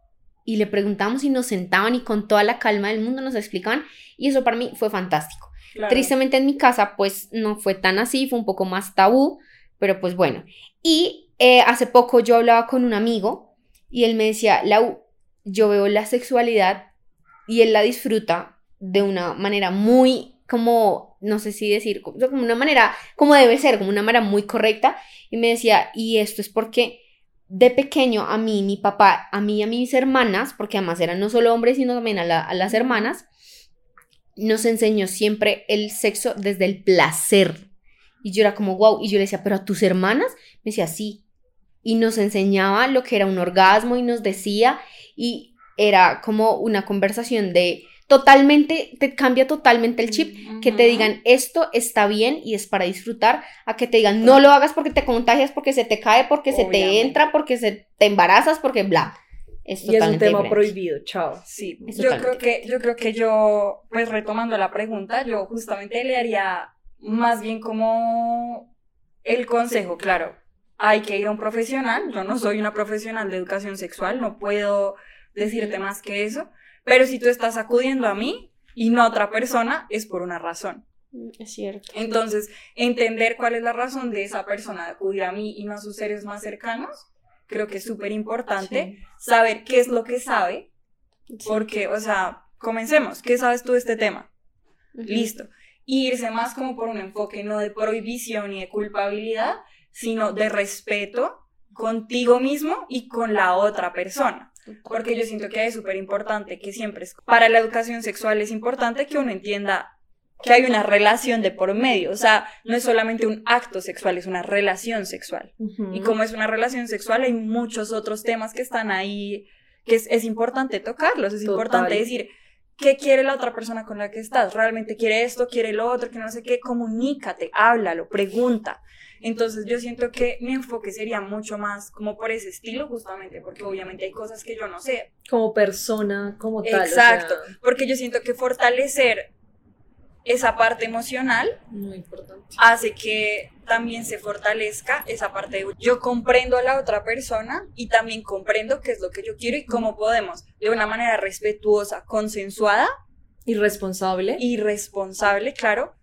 Y le preguntamos y nos sentaban y con toda la calma del mundo nos explicaban y eso para mí fue fantástico. Tristemente en mi casa pues no fue tan así, fue un poco más tabú, pero pues bueno. Y eh, hace poco yo hablaba con un amigo y él me decía, Lau, yo veo la sexualidad y él la disfruta de una manera muy, como, no sé si decir, como una manera, como debe ser, como una manera muy correcta. Y me decía, y esto es porque de pequeño a mí, mi papá, a mí y a mis hermanas, porque además eran no solo hombres, sino también a, a las hermanas, nos enseñó siempre el sexo desde el placer. Y yo era como, wow, y yo le decía, pero a tus hermanas, me decía, sí. Y nos enseñaba lo que era un orgasmo y nos decía, y era como una conversación de totalmente, te cambia totalmente el chip, que te digan esto está bien y es para disfrutar, a que te digan no lo hagas porque te contagias, porque se te cae, porque se te entra, porque se te embarazas, porque bla. Es y es un tema prohibido, chao. Sí, yo creo que yo creo que yo, pues retomando la pregunta, yo justamente le haría más bien como el consejo, claro. Hay que ir a un profesional. Yo no soy una profesional de educación sexual, no puedo decirte más que eso pero si tú estás acudiendo a mí y no a otra persona, es por una razón. Mm, es cierto. Entonces, entender cuál es la razón de esa persona de acudir a mí y no a sus seres más cercanos, creo que es súper importante saber qué es lo que sabe, porque, o sea, comencemos, ¿qué sabes tú de este tema? Listo. Y irse más como por un enfoque no de prohibición y de culpabilidad, sino de respeto contigo mismo y con la otra persona. Porque yo siento que es súper importante que siempre es, para la educación sexual es importante que uno entienda que hay una relación de por medio, o sea, no es solamente un acto sexual, es una relación sexual. Y como es una relación sexual, hay muchos otros temas que están ahí, que es, importante tocarlos, es importante decir, ¿qué quiere la otra persona con la que estás? ¿Realmente quiere esto, quiere lo otro, que no sé qué? Comunícate, háblalo, pregunta. Entonces yo siento que mi enfoque sería mucho más como por ese estilo justamente, porque obviamente hay cosas que yo no sé. Como persona, como tal. Exacto, porque yo siento que fortalecer esa parte emocional Muy importante. hace que también se fortalezca esa parte de yo comprendo a la otra persona y también comprendo qué es lo que yo quiero y cómo podemos de una manera respetuosa, consensuada y responsable y responsable, claro,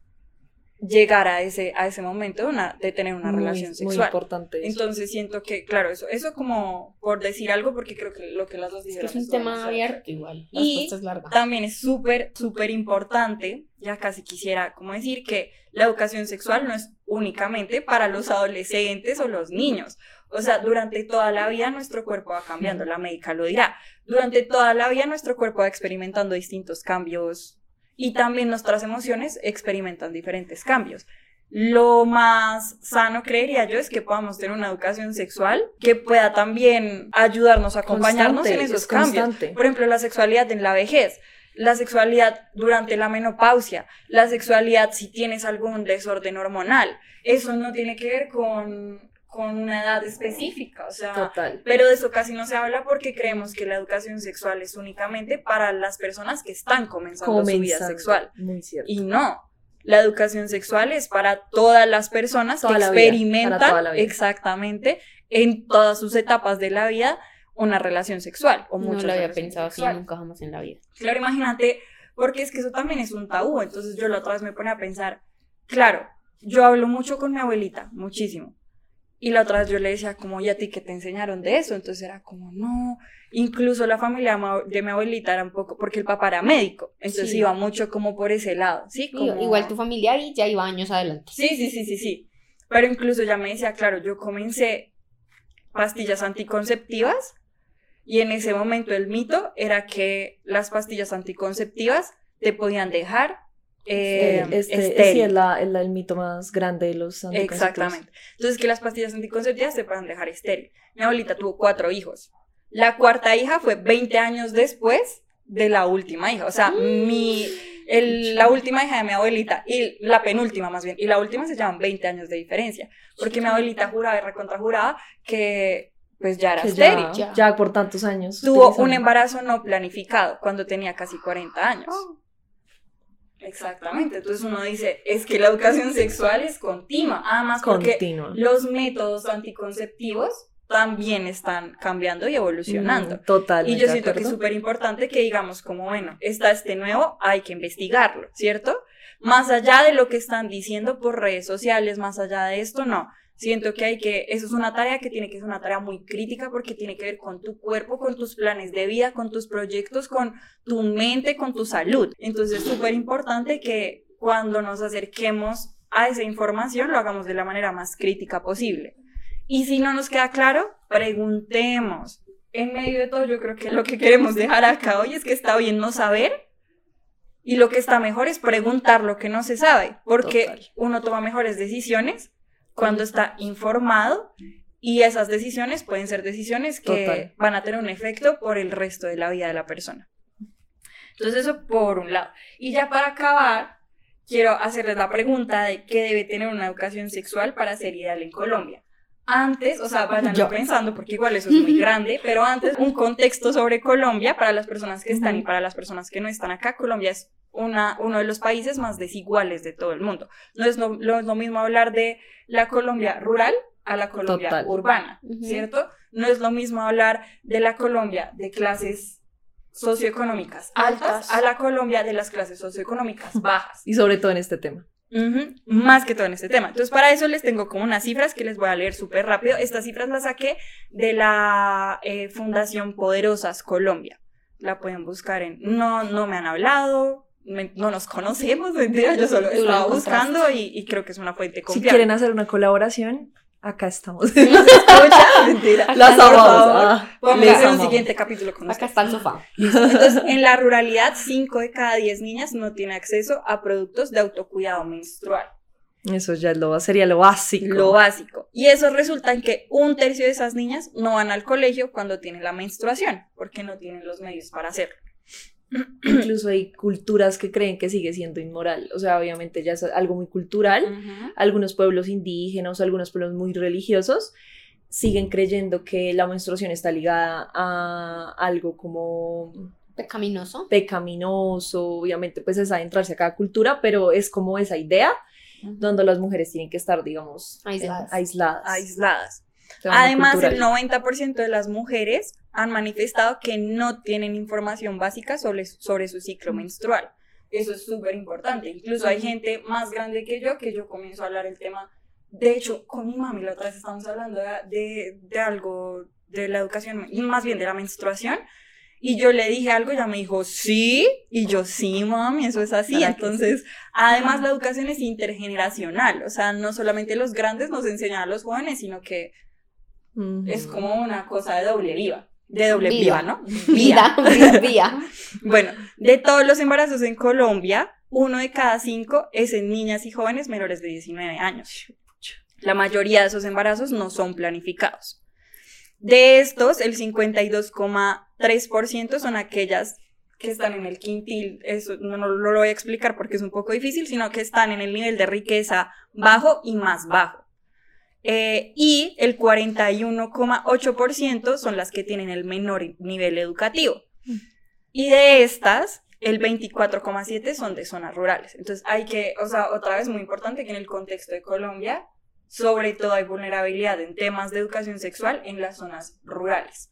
llegar a ese, a ese momento de, una, de tener una relación sexual. Muy importante. Entonces siento que, claro, eso, eso como por decir algo, porque creo que lo que las dos dijeron. Es, es un tema abierto igual. y también es súper, súper importante, ya casi quisiera como decir que la educación sexual no es únicamente para los adolescentes o los niños. O sea, durante toda la vida nuestro cuerpo va cambiando, la médica lo dirá. Durante toda la vida nuestro cuerpo va experimentando distintos cambios y también nuestras emociones experimentan diferentes cambios. Lo más sano, creería yo, es que podamos tener una educación sexual que pueda también ayudarnos a acompañarnos en esos cambios. Por ejemplo, la sexualidad en la vejez, la sexualidad durante la menopausia, la sexualidad si tienes algún desorden hormonal. Eso no tiene que ver con con una edad específica, o sea, Total. pero de eso casi no se habla porque creemos que la educación sexual es únicamente para las personas que están comenzando, su vida sexual. Muy cierto. Y no, la educación sexual es para todas las personas que experimentan exactamente en todas sus etapas de la vida una relación sexual o muchas No lo había pensado así nunca jamás en la vida. Claro, imagínate, porque es que eso también es un tabú, entonces yo la otra vez me pone a pensar, claro, yo hablo mucho con mi abuelita, muchísimo y la otra vez yo le decía, como, ¿y a ti qué te enseñaron de eso? Entonces era como, no. Incluso la familia de mi abuelita era un poco, porque el papá era médico, entonces iba mucho como por ese lado, ¿sí? Igual tu familia ahí ya iba años adelante. Sí, sí, sí, sí, sí. Pero incluso ya me decía, claro, yo comencé pastillas anticonceptivas y en ese momento el mito era que las pastillas anticonceptivas te podían dejar eh, este, sí, es, la- es la- el mito más grande de los anticonceptivos. Exactamente. Entonces, que las pastillas anticonceptivas te puedan dejar estéril. Mi abuelita tuvo cuatro hijos. La cuarta hija fue 20 años después de la última hija. O sea, mi, el- la última hija de mi abuelita y la penúltima más bien, y la última se llaman 20 años de diferencia. Porque mi abuelita juraba y recontrajuraba que pues ya era estéril. ya, ya por tantos años. Tuvo un embarazo no planificado cuando tenía casi 40 años. Exactamente. Entonces uno dice, es que la educación sexual es continua. Además, porque Continua. los métodos anticonceptivos también están cambiando y evolucionando. Mm, Total. Y yo siento que es súper importante que digamos como, bueno, está este nuevo, hay que investigarlo, ¿cierto? Más allá de lo que están diciendo por redes sociales, más allá de esto, no. Siento que hay que, eso es una tarea que tiene que ser una tarea muy crítica porque tiene que ver con tu cuerpo, con tus planes de vida, con tus proyectos, con tu mente, con tu salud. Entonces es súper importante que cuando nos acerquemos a esa información lo hagamos de la manera más crítica posible. Y si no nos queda claro, preguntemos. En medio de todo, yo creo que lo que queremos dejar acá hoy es que está bien no saber y lo que está mejor es preguntar lo que no se sabe, porque Total. uno toma mejores decisiones cuando está informado y esas decisiones pueden ser decisiones que Total. van a tener un efecto por el resto de la vida de la persona. Entonces eso por un lado. Y ya para acabar, quiero hacerles la pregunta de qué debe tener una educación sexual para ser ideal en Colombia. Antes, o sea, vayan Yo. pensando, porque igual eso es muy grande, pero antes un contexto sobre Colombia para las personas que están y para las personas que no están acá. Colombia es una, uno de los países más desiguales de todo el mundo. No es lo, mismo hablar de la Colombia rural a la Colombia Total. urbana. ¿cierto? No es lo mismo hablar de la Colombia de clases socioeconómicas altas Altas. a la Colombia de las clases socioeconómicas bajas. Y sobre todo en este tema. Ujú, Más que todo en este tema. Entonces, para eso les tengo como unas cifras que les voy a leer súper rápido. Estas cifras las saqué de la eh, Fundación Poderosas Colombia. La pueden buscar en... No, no me han hablado, me- no nos conocemos, mentira, yo solo estaba buscando y, y creo que es una fuente Si confiable. quieren hacer una colaboración, acá estamos. ¿Nos escucha? Mentira. Las Por amamos. Vamos a hacer un siguiente capítulo con Acá ustedes. está el sofá. Entonces, en la ruralidad, 5 de cada 10 niñas no tienen acceso a productos de autocuidado menstrual. Eso ya lo, sería lo básico. Lo básico. Y eso resulta en que un tercio de esas niñas no van al colegio cuando tienen la menstruación, porque no tienen los medios para hacerlo. Incluso hay culturas que creen que sigue siendo inmoral. O sea, obviamente ya es algo muy cultural. Algunos pueblos indígenas, algunos pueblos muy religiosos siguen creyendo que la menstruación está ligada a algo como Pecaminoso. pecaminoso, obviamente pues es adentrarse a cada cultura, pero es como esa idea donde las mujeres tienen que estar, digamos, Aisladas. aisladas. Aisladas. Además, cultural. el 90% de las mujeres han manifestado que no tienen información básica sobre, sobre su ciclo menstrual. Eso es súper importante. Incluso hay gente más grande que yo que yo comienzo a hablar el tema. De hecho, con mi mami la otra vez estábamos hablando de, de, de algo de la educación, y más bien de la menstruación. Y yo le dije algo, ella me dijo, sí, y yo, sí, mami, eso es así. ¿Para que Entonces, además la educación es intergeneracional, o sea, no solamente los grandes nos enseñan a los jóvenes, sino que Es como una cosa de doble viva. De doble Viva. viva, ¿no? Vida, vida, vida. Bueno, de todos los embarazos en Colombia, uno de cada cinco es en niñas y jóvenes menores de 19 años. La mayoría de esos embarazos no son planificados. De estos, el 52,3% son aquellas que están en el quintil, eso no, no lo voy a explicar porque es un poco difícil, sino que están en el nivel de riqueza bajo y más bajo. Eh, y el 41,8% son las que tienen el menor nivel educativo. Y de estas, el 24,7% son de zonas rurales. Entonces hay que, o sea, otra vez muy importante que en el contexto de Colombia, sobre todo hay vulnerabilidad en temas de educación sexual en las zonas rurales.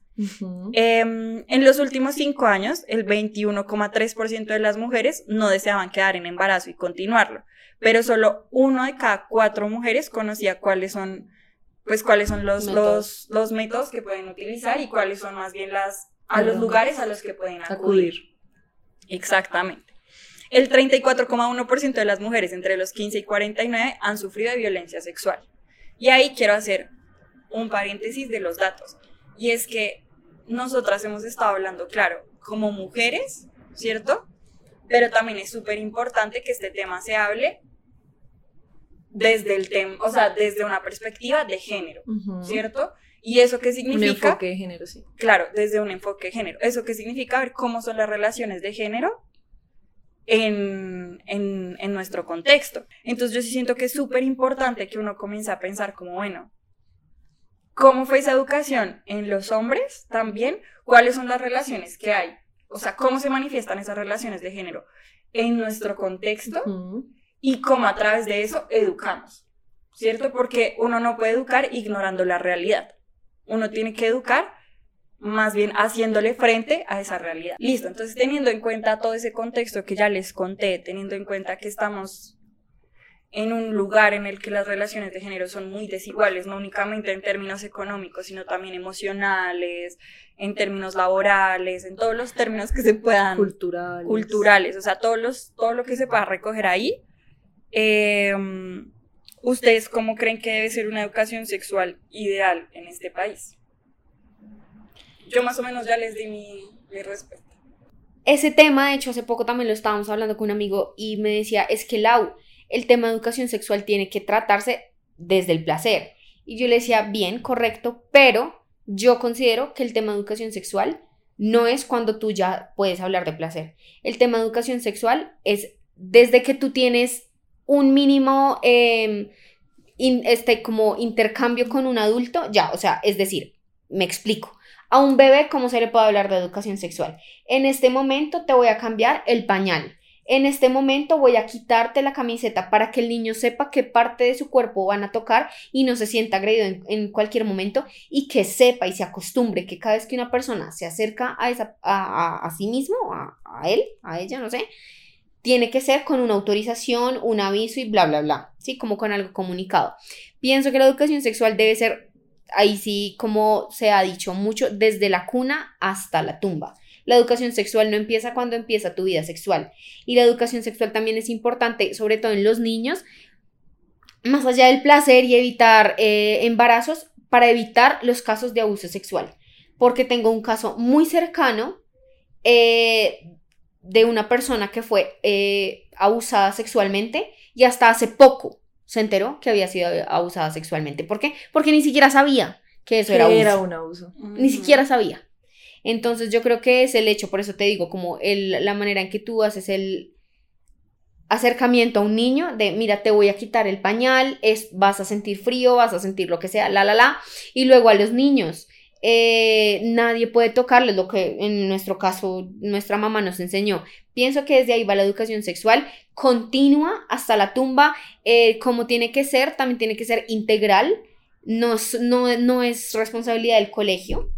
Em, en los últimos cinco años, el 21,3% de las mujeres no deseaban quedar en embarazo y continuarlo, pero solo uno de cada cuatro mujeres conocía cuáles son, pues cuáles son los Métodos. los, los métodos que pueden utilizar y cuáles son más bien las a los lugares a los que pueden acudir. Acudir. Exactamente. El 34,1% de las mujeres entre los 15 y 49 han sufrido de violencia sexual. Y ahí quiero hacer un paréntesis de los datos. Y es que nosotras hemos estado hablando, claro, como mujeres, ¿cierto? Pero también es súper importante que este tema se hable desde el tema, o sea, desde una perspectiva de género, ¿cierto? ¿Y eso qué significa? Un enfoque de género, sí. Claro, desde un enfoque de género. ¿Eso qué significa? Ver cómo son las relaciones de género en, en, en nuestro contexto. Entonces yo sí siento que es súper importante que uno comience a pensar como, bueno, ¿cómo fue esa educación en los hombres también? ¿Cuáles son las relaciones que hay? O sea, ¿cómo se manifiestan esas relaciones de género en nuestro contexto? Y cómo a través de eso educamos, ¿cierto? Porque uno no puede educar ignorando la realidad. Uno tiene que educar más bien haciéndole frente a esa realidad. Listo, entonces teniendo en cuenta todo ese contexto que ya les conté, teniendo en cuenta que estamos en un lugar en el que las relaciones de género son muy desiguales, no únicamente en términos económicos, sino también emocionales, en términos laborales, en todos los términos que se puedan... Culturales. Culturales, o sea, todos los, todo lo que se pueda recoger ahí. Em, ¿Ustedes cómo creen que debe ser una educación sexual ideal en este país? Yo más o menos ya les di mi, respuesta. Ese tema, de hecho, hace poco también lo estábamos hablando con un amigo y me decía, es que Lau, el tema de educación sexual tiene que tratarse desde el placer. Y yo le decía, bien, correcto, pero yo considero que el tema de educación sexual no es cuando tú ya puedes hablar de placer. El tema de educación sexual es desde que tú tienes un mínimo, em, este, como intercambio con un adulto, ya, o sea, es decir, me explico. A un bebé, ¿cómo se le puede hablar de educación sexual? En este momento te voy a cambiar el pañal. En este momento voy a quitarte la camiseta para que el niño sepa qué parte de su cuerpo van a tocar y no se sienta agredido en, cualquier momento y que sepa y se acostumbre que cada vez que una persona se acerca a, esa, a, sí mismo, a, a él, a ella, no sé, tiene que ser con una autorización, un aviso y bla, bla, bla, ¿sí? Como con algo comunicado. Pienso que la educación sexual debe ser ahí sí, como se ha dicho mucho, desde la cuna hasta la tumba. La educación sexual no empieza cuando empieza tu vida sexual. Y la educación sexual también es importante, sobre todo en los niños, más allá del placer y evitar eh, embarazos, para evitar los casos de abuso sexual. Porque tengo un caso muy cercano eh, de una persona que fue eh, abusada sexualmente y hasta hace poco se enteró que había sido abusada sexualmente. ¿Por qué? Porque ni siquiera sabía que eso era, era un abuso. Ni siquiera sabía. Entonces yo creo que es el hecho, por eso te digo, como el, la manera en que tú haces el acercamiento a un niño de, mira, te voy a quitar el pañal, es, vas a sentir frío, vas a sentir lo que sea, la, la, la. Y luego a los niños, eh, nadie puede tocarles, lo que en nuestro caso nuestra mamá nos enseñó. Pienso que desde ahí va la educación sexual continua hasta la tumba, eh, como tiene que ser, también tiene que ser integral, no, no, no es responsabilidad del colegio,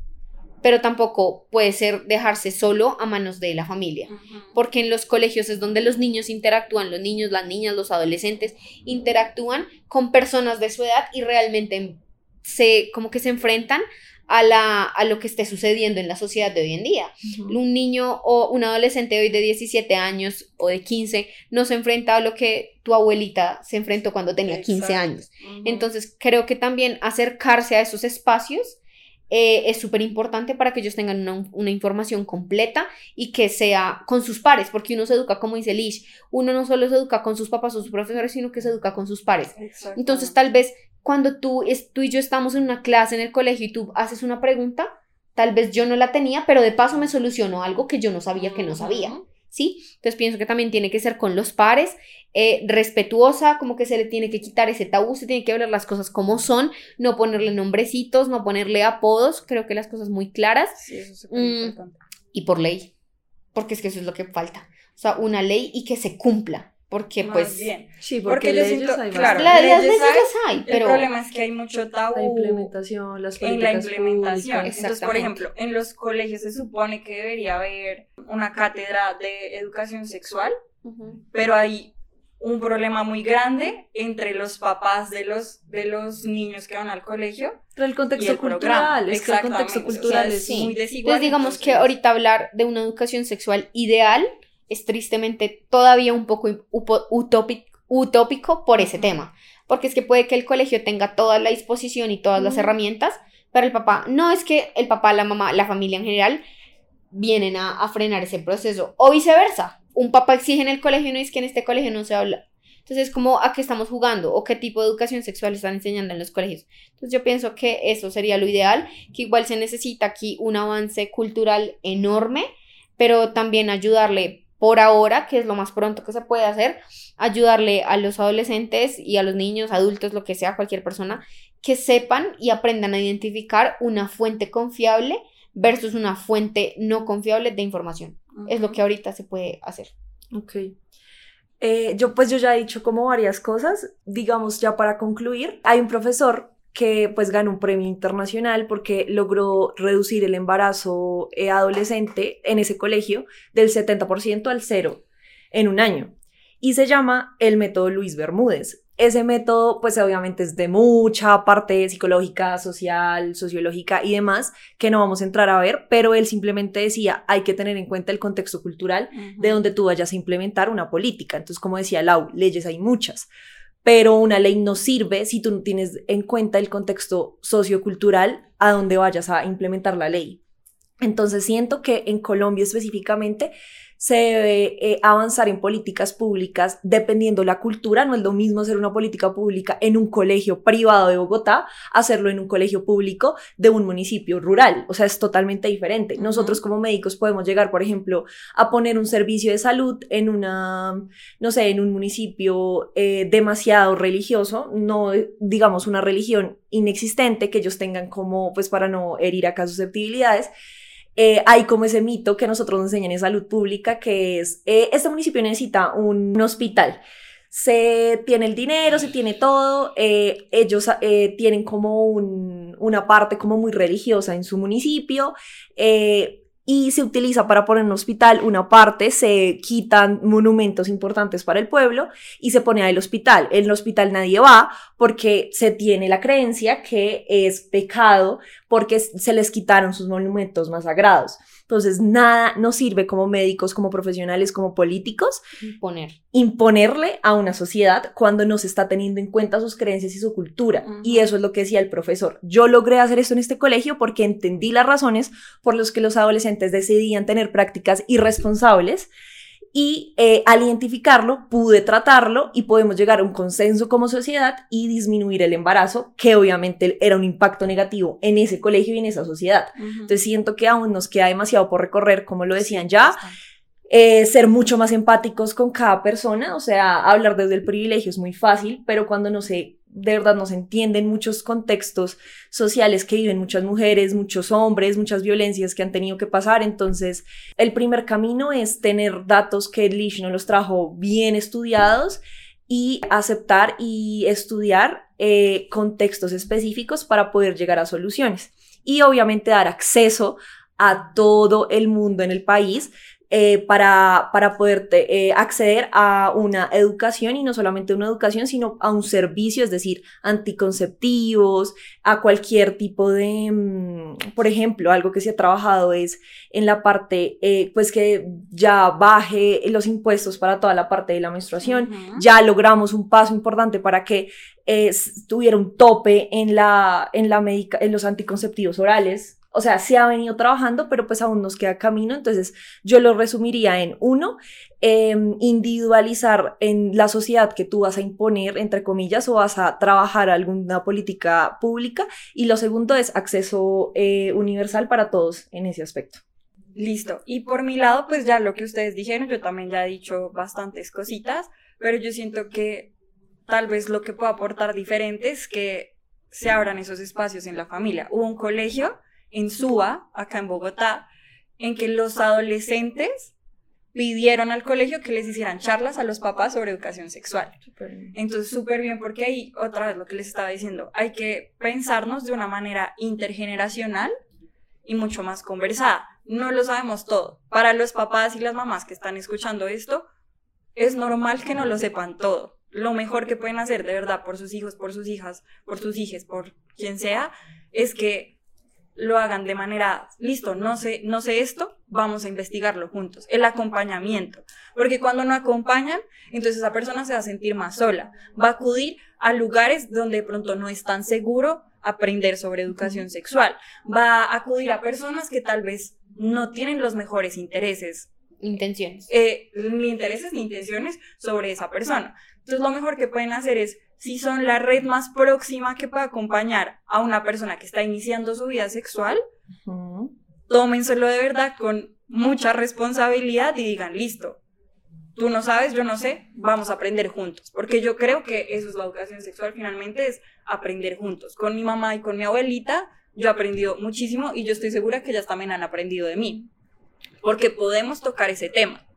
pero tampoco puede ser dejarse solo a manos de la familia, porque en los colegios es donde los niños interactúan, los niños, las niñas, los adolescentes interactúan con personas de su edad y realmente se como que se enfrentan a, la, a lo que esté sucediendo en la sociedad de hoy en día. Un niño o un adolescente hoy de 17 años o de 15 no se enfrenta a lo que tu abuelita se enfrentó cuando tenía 15 años. Entonces, creo que también acercarse a esos espacios eh, es súper importante para que ellos tengan una, información completa y que sea con sus pares, porque uno se educa, como dice Lish, uno no solo se educa con sus papás o sus profesores, sino que se educa con sus pares. Entonces, tal vez cuando tú, es, tú y yo estamos en una clase en el colegio y tú haces una pregunta, tal vez yo no la tenía, pero de paso me solucionó algo que yo no sabía que no sabía. ¿Sí? Entonces pienso que también tiene que ser con los pares, eh, respetuosa, como que se le tiene que quitar ese tabú, se tiene que hablar las cosas como son, no ponerle nombrecitos, no ponerle apodos, creo que las cosas muy claras. Sí, eso es mm, importante. Y por ley, porque es que eso es lo que falta. O sea, una ley y que se cumpla. Porque pues... Bien. Sí, porque, yo siento, claro, las leyes hay, pero... El problema es que hay mucho tabú la implementación, las en la implementación. Entonces, por ejemplo, en los colegios se supone que debería haber una cátedra de educación sexual, pero hay un problema muy grande entre los papás de los, de los niños que van al colegio. Pero el contexto cultural, es que el contexto cultural es muy desigual. Entonces digamos que ahorita hablar de una educación sexual ideal es tristemente todavía un poco utópico, utópico por ese tema. porque es que puede que el colegio tenga toda la disposición y todas las herramientas, pero el papá, no es que el papá, la mamá, la familia en general vienen a, a frenar ese proceso, o viceversa. Un papá exige en el colegio y no es que en este colegio no se habla. Entonces, como a qué estamos jugando o qué tipo de educación sexual están enseñando en los colegios. Entonces, yo pienso que eso sería lo ideal, que igual se necesita aquí un avance cultural enorme, pero también ayudarle por ahora, que es lo más pronto que se puede hacer, ayudarle a los adolescentes y a los niños, adultos, lo que sea, cualquier persona, que sepan y aprendan a identificar una fuente confiable versus una fuente no confiable de información. Es lo que ahorita se puede hacer. Ok. Eh, yo pues yo ya he dicho como varias cosas, digamos ya para concluir, hay un profesor que pues ganó un premio internacional porque logró reducir el embarazo eh, adolescente en ese colegio del 70% al cero en un año. Y se llama el método Luis Bermúdez. Ese método, pues obviamente es de mucha parte psicológica, social, sociológica y demás, que no vamos a entrar a ver, pero él simplemente decía, hay que tener en cuenta el contexto cultural de donde tú vayas a implementar una política. Entonces, como decía Lau, leyes hay muchas, pero una ley no sirve si tú no tienes en cuenta el contexto sociocultural a donde vayas a implementar la ley. Entonces, siento que en Colombia específicamente se debe eh, avanzar en políticas públicas dependiendo la cultura. No es lo mismo hacer una política pública en un colegio privado de Bogotá, hacerlo en un colegio público de un municipio rural. O sea, es totalmente diferente. Nosotros como médicos podemos llegar, por ejemplo, a poner un servicio de salud en una, no sé, en un municipio eh, demasiado religioso, no digamos una religión inexistente que ellos tengan como, pues para no herir acá susceptibilidades eh, hay como ese mito que nosotros nos enseñan en salud pública, que es, eh, este municipio necesita un, hospital. Se tiene el dinero, se tiene todo, eh, ellos tienen como una parte como muy religiosa en su municipio, y se utiliza para poner un hospital una parte, se quitan monumentos importantes para el pueblo y se pone el hospital. En el hospital nadie va porque se tiene la creencia que es pecado porque se les quitaron sus monumentos más sagrados. Entonces, nada nos sirve como médicos, como profesionales, como políticos. Imponer. Imponerle a una sociedad cuando no se está teniendo en cuenta sus creencias y su cultura. Y eso es lo que decía el profesor. Yo logré hacer esto en este colegio porque entendí las razones por las que los adolescentes decidían tener prácticas irresponsables y eh, al identificarlo pude tratarlo y podemos llegar a un consenso como sociedad y disminuir el embarazo, que obviamente era un impacto negativo en ese colegio y en esa sociedad. Entonces siento que aún nos queda demasiado por recorrer, como lo decían ya. Eh, ser mucho más empáticos con cada persona, o sea, hablar desde el privilegio es muy fácil, pero cuando no se de verdad no se entienden muchos contextos sociales que viven muchas mujeres, muchos hombres, muchas violencias que han tenido que pasar. Entonces, el primer camino es tener datos que Lish nos los trajo bien estudiados y aceptar y estudiar eh, contextos específicos para poder llegar a soluciones. Y obviamente dar acceso a todo el mundo en el país eh, para, para poder eh, acceder a una educación y no solamente una educación, sino a un servicio, es decir, anticonceptivos, a cualquier tipo de, mm, por ejemplo, algo que se ha trabajado es en la parte, eh, pues que ya baje los impuestos para toda la parte de la menstruación, ya logramos un paso importante para que tuviera un tope en, la, en, la en los anticonceptivos orales, o sea, se ha venido trabajando, pero pues aún nos queda camino. Entonces, yo lo resumiría en uno, em, individualizar en la sociedad que tú vas a imponer, entre comillas, o vas a trabajar alguna política pública. Y lo segundo es acceso eh, universal para todos en ese aspecto. Listo. Y por mi lado, pues ya lo que ustedes dijeron, yo también ya he dicho bastantes cositas, pero yo siento que tal vez lo que puedo aportar diferente es que se abran esos espacios en la familia. Hubo un colegio en SUA, acá en Bogotá, en que los adolescentes pidieron al colegio que les hicieran charlas a los papás sobre educación sexual. Entonces, súper bien, porque ahí, otra vez lo que les estaba diciendo, hay que pensarnos de una manera intergeneracional y mucho más conversada. No lo sabemos todo. Para los papás y las mamás que están escuchando esto, es normal que no lo sepan todo. Lo mejor que pueden hacer de verdad por sus hijos, por sus hijas, por sus hijas, por quien sea, es que lo hagan de manera, listo, no sé, no sé esto, vamos a investigarlo juntos. El acompañamiento. Porque cuando no acompañan, entonces esa persona se va a sentir más sola. Va a acudir a lugares donde de pronto no es tan seguro aprender sobre educación sexual. Va a acudir a personas que tal vez no tienen los mejores intereses. Intenciones. Eh, ni intereses ni intenciones sobre esa persona. Entonces lo mejor que pueden hacer es si son la red más próxima que puede acompañar a una persona que está iniciando su vida sexual, tómenselo de verdad con mucha responsabilidad y digan, listo, tú no sabes, yo no sé, vamos a aprender juntos. Porque yo creo que eso es la educación sexual, finalmente es aprender juntos. Con mi mamá y con mi abuelita, yo he aprendido muchísimo y yo estoy segura que ellas también han aprendido de mí. Porque podemos tocar ese tema.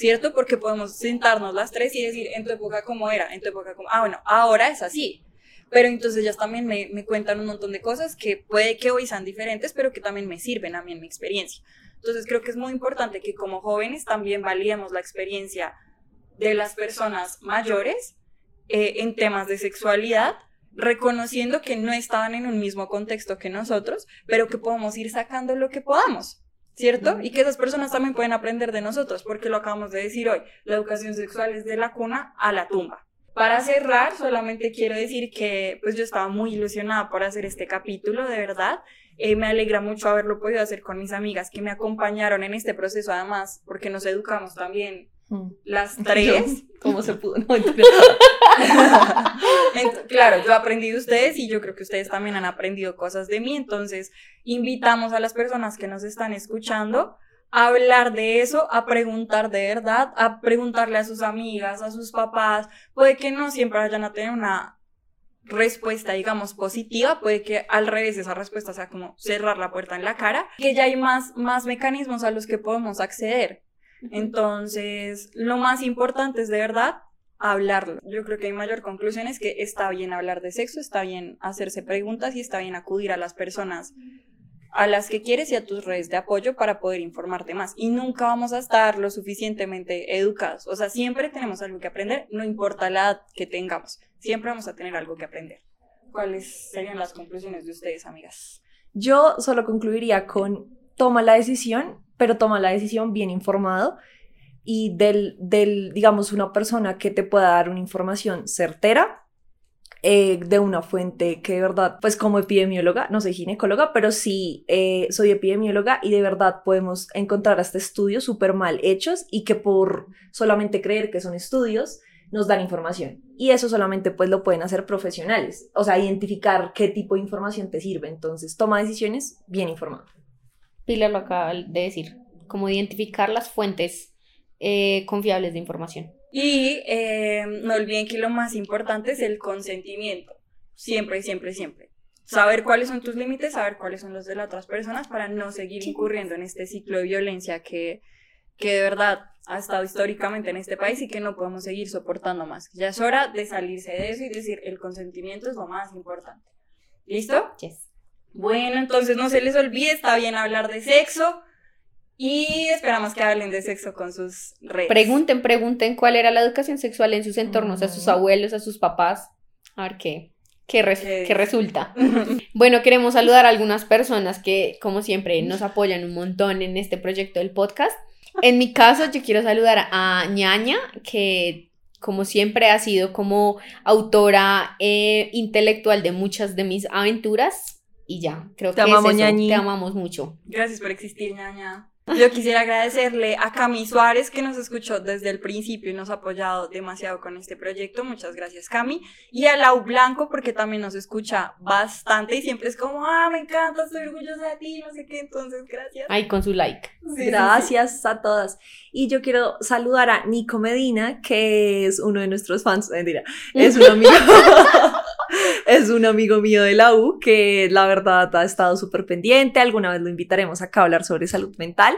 ¿Cierto? Porque podemos sentarnos las tres y decir, en tu época cómo era, en tu época cómo, ah, bueno, ahora es así. Pero entonces ellas también me, me cuentan un montón de cosas que puede que hoy sean diferentes, pero que también me sirven a mí en mi experiencia. Entonces creo que es muy importante que como jóvenes también valíamos la experiencia de las personas mayores eh, en temas de sexualidad, reconociendo que no estaban en un mismo contexto que nosotros, pero que podemos ir sacando lo que podamos. ¿Cierto? Y que esas personas también pueden aprender de nosotros, porque lo acabamos de decir hoy, la educación sexual es de la cuna a la tumba. Para cerrar, solamente quiero decir que pues yo estaba muy ilusionada por hacer este capítulo, de verdad. Eh, me alegra mucho haberlo podido hacer con mis amigas que me acompañaron en este proceso, además, porque nos educamos también mm. las tres. ¿Cómo se pudo? claro, yo he aprendido de ustedes y yo creo que ustedes también han aprendido cosas de mí, entonces invitamos a las personas que nos están escuchando a hablar de eso, a preguntar de verdad, a preguntarle a sus amigas, a sus papás, puede que no siempre vayan a tener una respuesta, digamos, positiva, puede que al revés esa respuesta sea como cerrar la puerta en la cara, que ya hay más, más mecanismos a los que podemos acceder. Entonces, lo más importante es de verdad hablarlo. Yo creo que mi mayor conclusión es que está bien hablar de sexo, está bien hacerse preguntas y está bien acudir a las personas a las que quieres y a tus redes de apoyo para poder informarte más. Y nunca vamos a estar lo suficientemente educados. O sea, siempre tenemos algo que aprender, no importa la edad que tengamos. Siempre vamos a tener algo que aprender. ¿Cuáles serían las conclusiones de ustedes, amigas? Yo solo concluiría con toma la decisión, pero toma la decisión bien informado y del, del, digamos, una persona que te pueda dar una información certera eh, de una fuente que de verdad, pues como epidemióloga, no soy ginecóloga, pero sí eh, soy epidemióloga y de verdad podemos encontrar hasta estudios súper mal hechos y que por solamente creer que son estudios nos dan información. Y eso solamente pues lo pueden hacer profesionales, o sea, identificar qué tipo de información te sirve. Entonces, toma decisiones bien informado. Pilar lo acaba de decir, como identificar las fuentes eh, confiables de información. Y eh, no olviden que lo más importante es el consentimiento. Siempre, siempre, siempre. Saber cuáles son tus límites, saber cuáles son los de las otras personas para no seguir incurriendo en este ciclo de violencia que, que de verdad ha estado históricamente en este país y que no podemos seguir soportando más. Ya es hora de salirse de eso y decir el consentimiento es lo más importante. ¿Listo? Yes. Bueno, entonces no se les olvide, está bien hablar de sexo, y esperamos que hablen de sexo con sus redes. Pregunten, pregunten cuál era la educación sexual en sus entornos, a sus abuelos, a sus papás. A ver qué, qué, resulta. bueno, queremos saludar a algunas personas que, como siempre, nos apoyan un montón en este proyecto del podcast. En mi caso, yo quiero saludar a ñaña, que como siempre ha sido como autora eh, intelectual de muchas de mis aventuras. Y ya, creo que amamos, es Te amamos mucho. Gracias por existir, ñaña. Yo quisiera agradecerle a Cami Suárez que nos escuchó desde el principio y nos ha apoyado demasiado con este proyecto. Muchas gracias, Cami. Y a Lau Blanco porque también nos escucha bastante y siempre es como, ah, me encanta, estoy orgullosa de ti, no sé qué. Entonces, gracias. Ay, con su like. gracias a todas. Y yo quiero saludar a Nico Medina, que es uno de nuestros fans. Mentira, es un amigo. es un amigo mío de la U que la verdad ha estado súper pendiente. Alguna vez lo invitaremos acá a hablar sobre salud mental.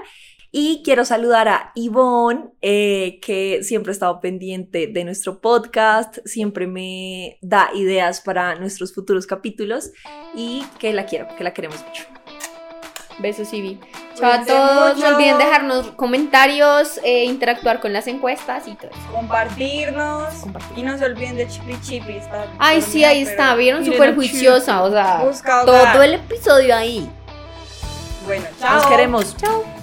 Y quiero saludar a Yvonne, eh, que siempre ha estado pendiente de nuestro podcast, siempre me da ideas para nuestros futuros capítulos y que la quiero, que la queremos mucho. Besos, Ivy. Chao a todos. No olviden dejarnos comentarios, eh, interactuar con las encuestas y todo eso. Compartirnos. Y no se olviden de Chipi Chipi. Ay, sí, ahí está. Vieron súper juiciosa. O sea, todo el episodio ahí. Bueno, chao. Nos queremos. Chao.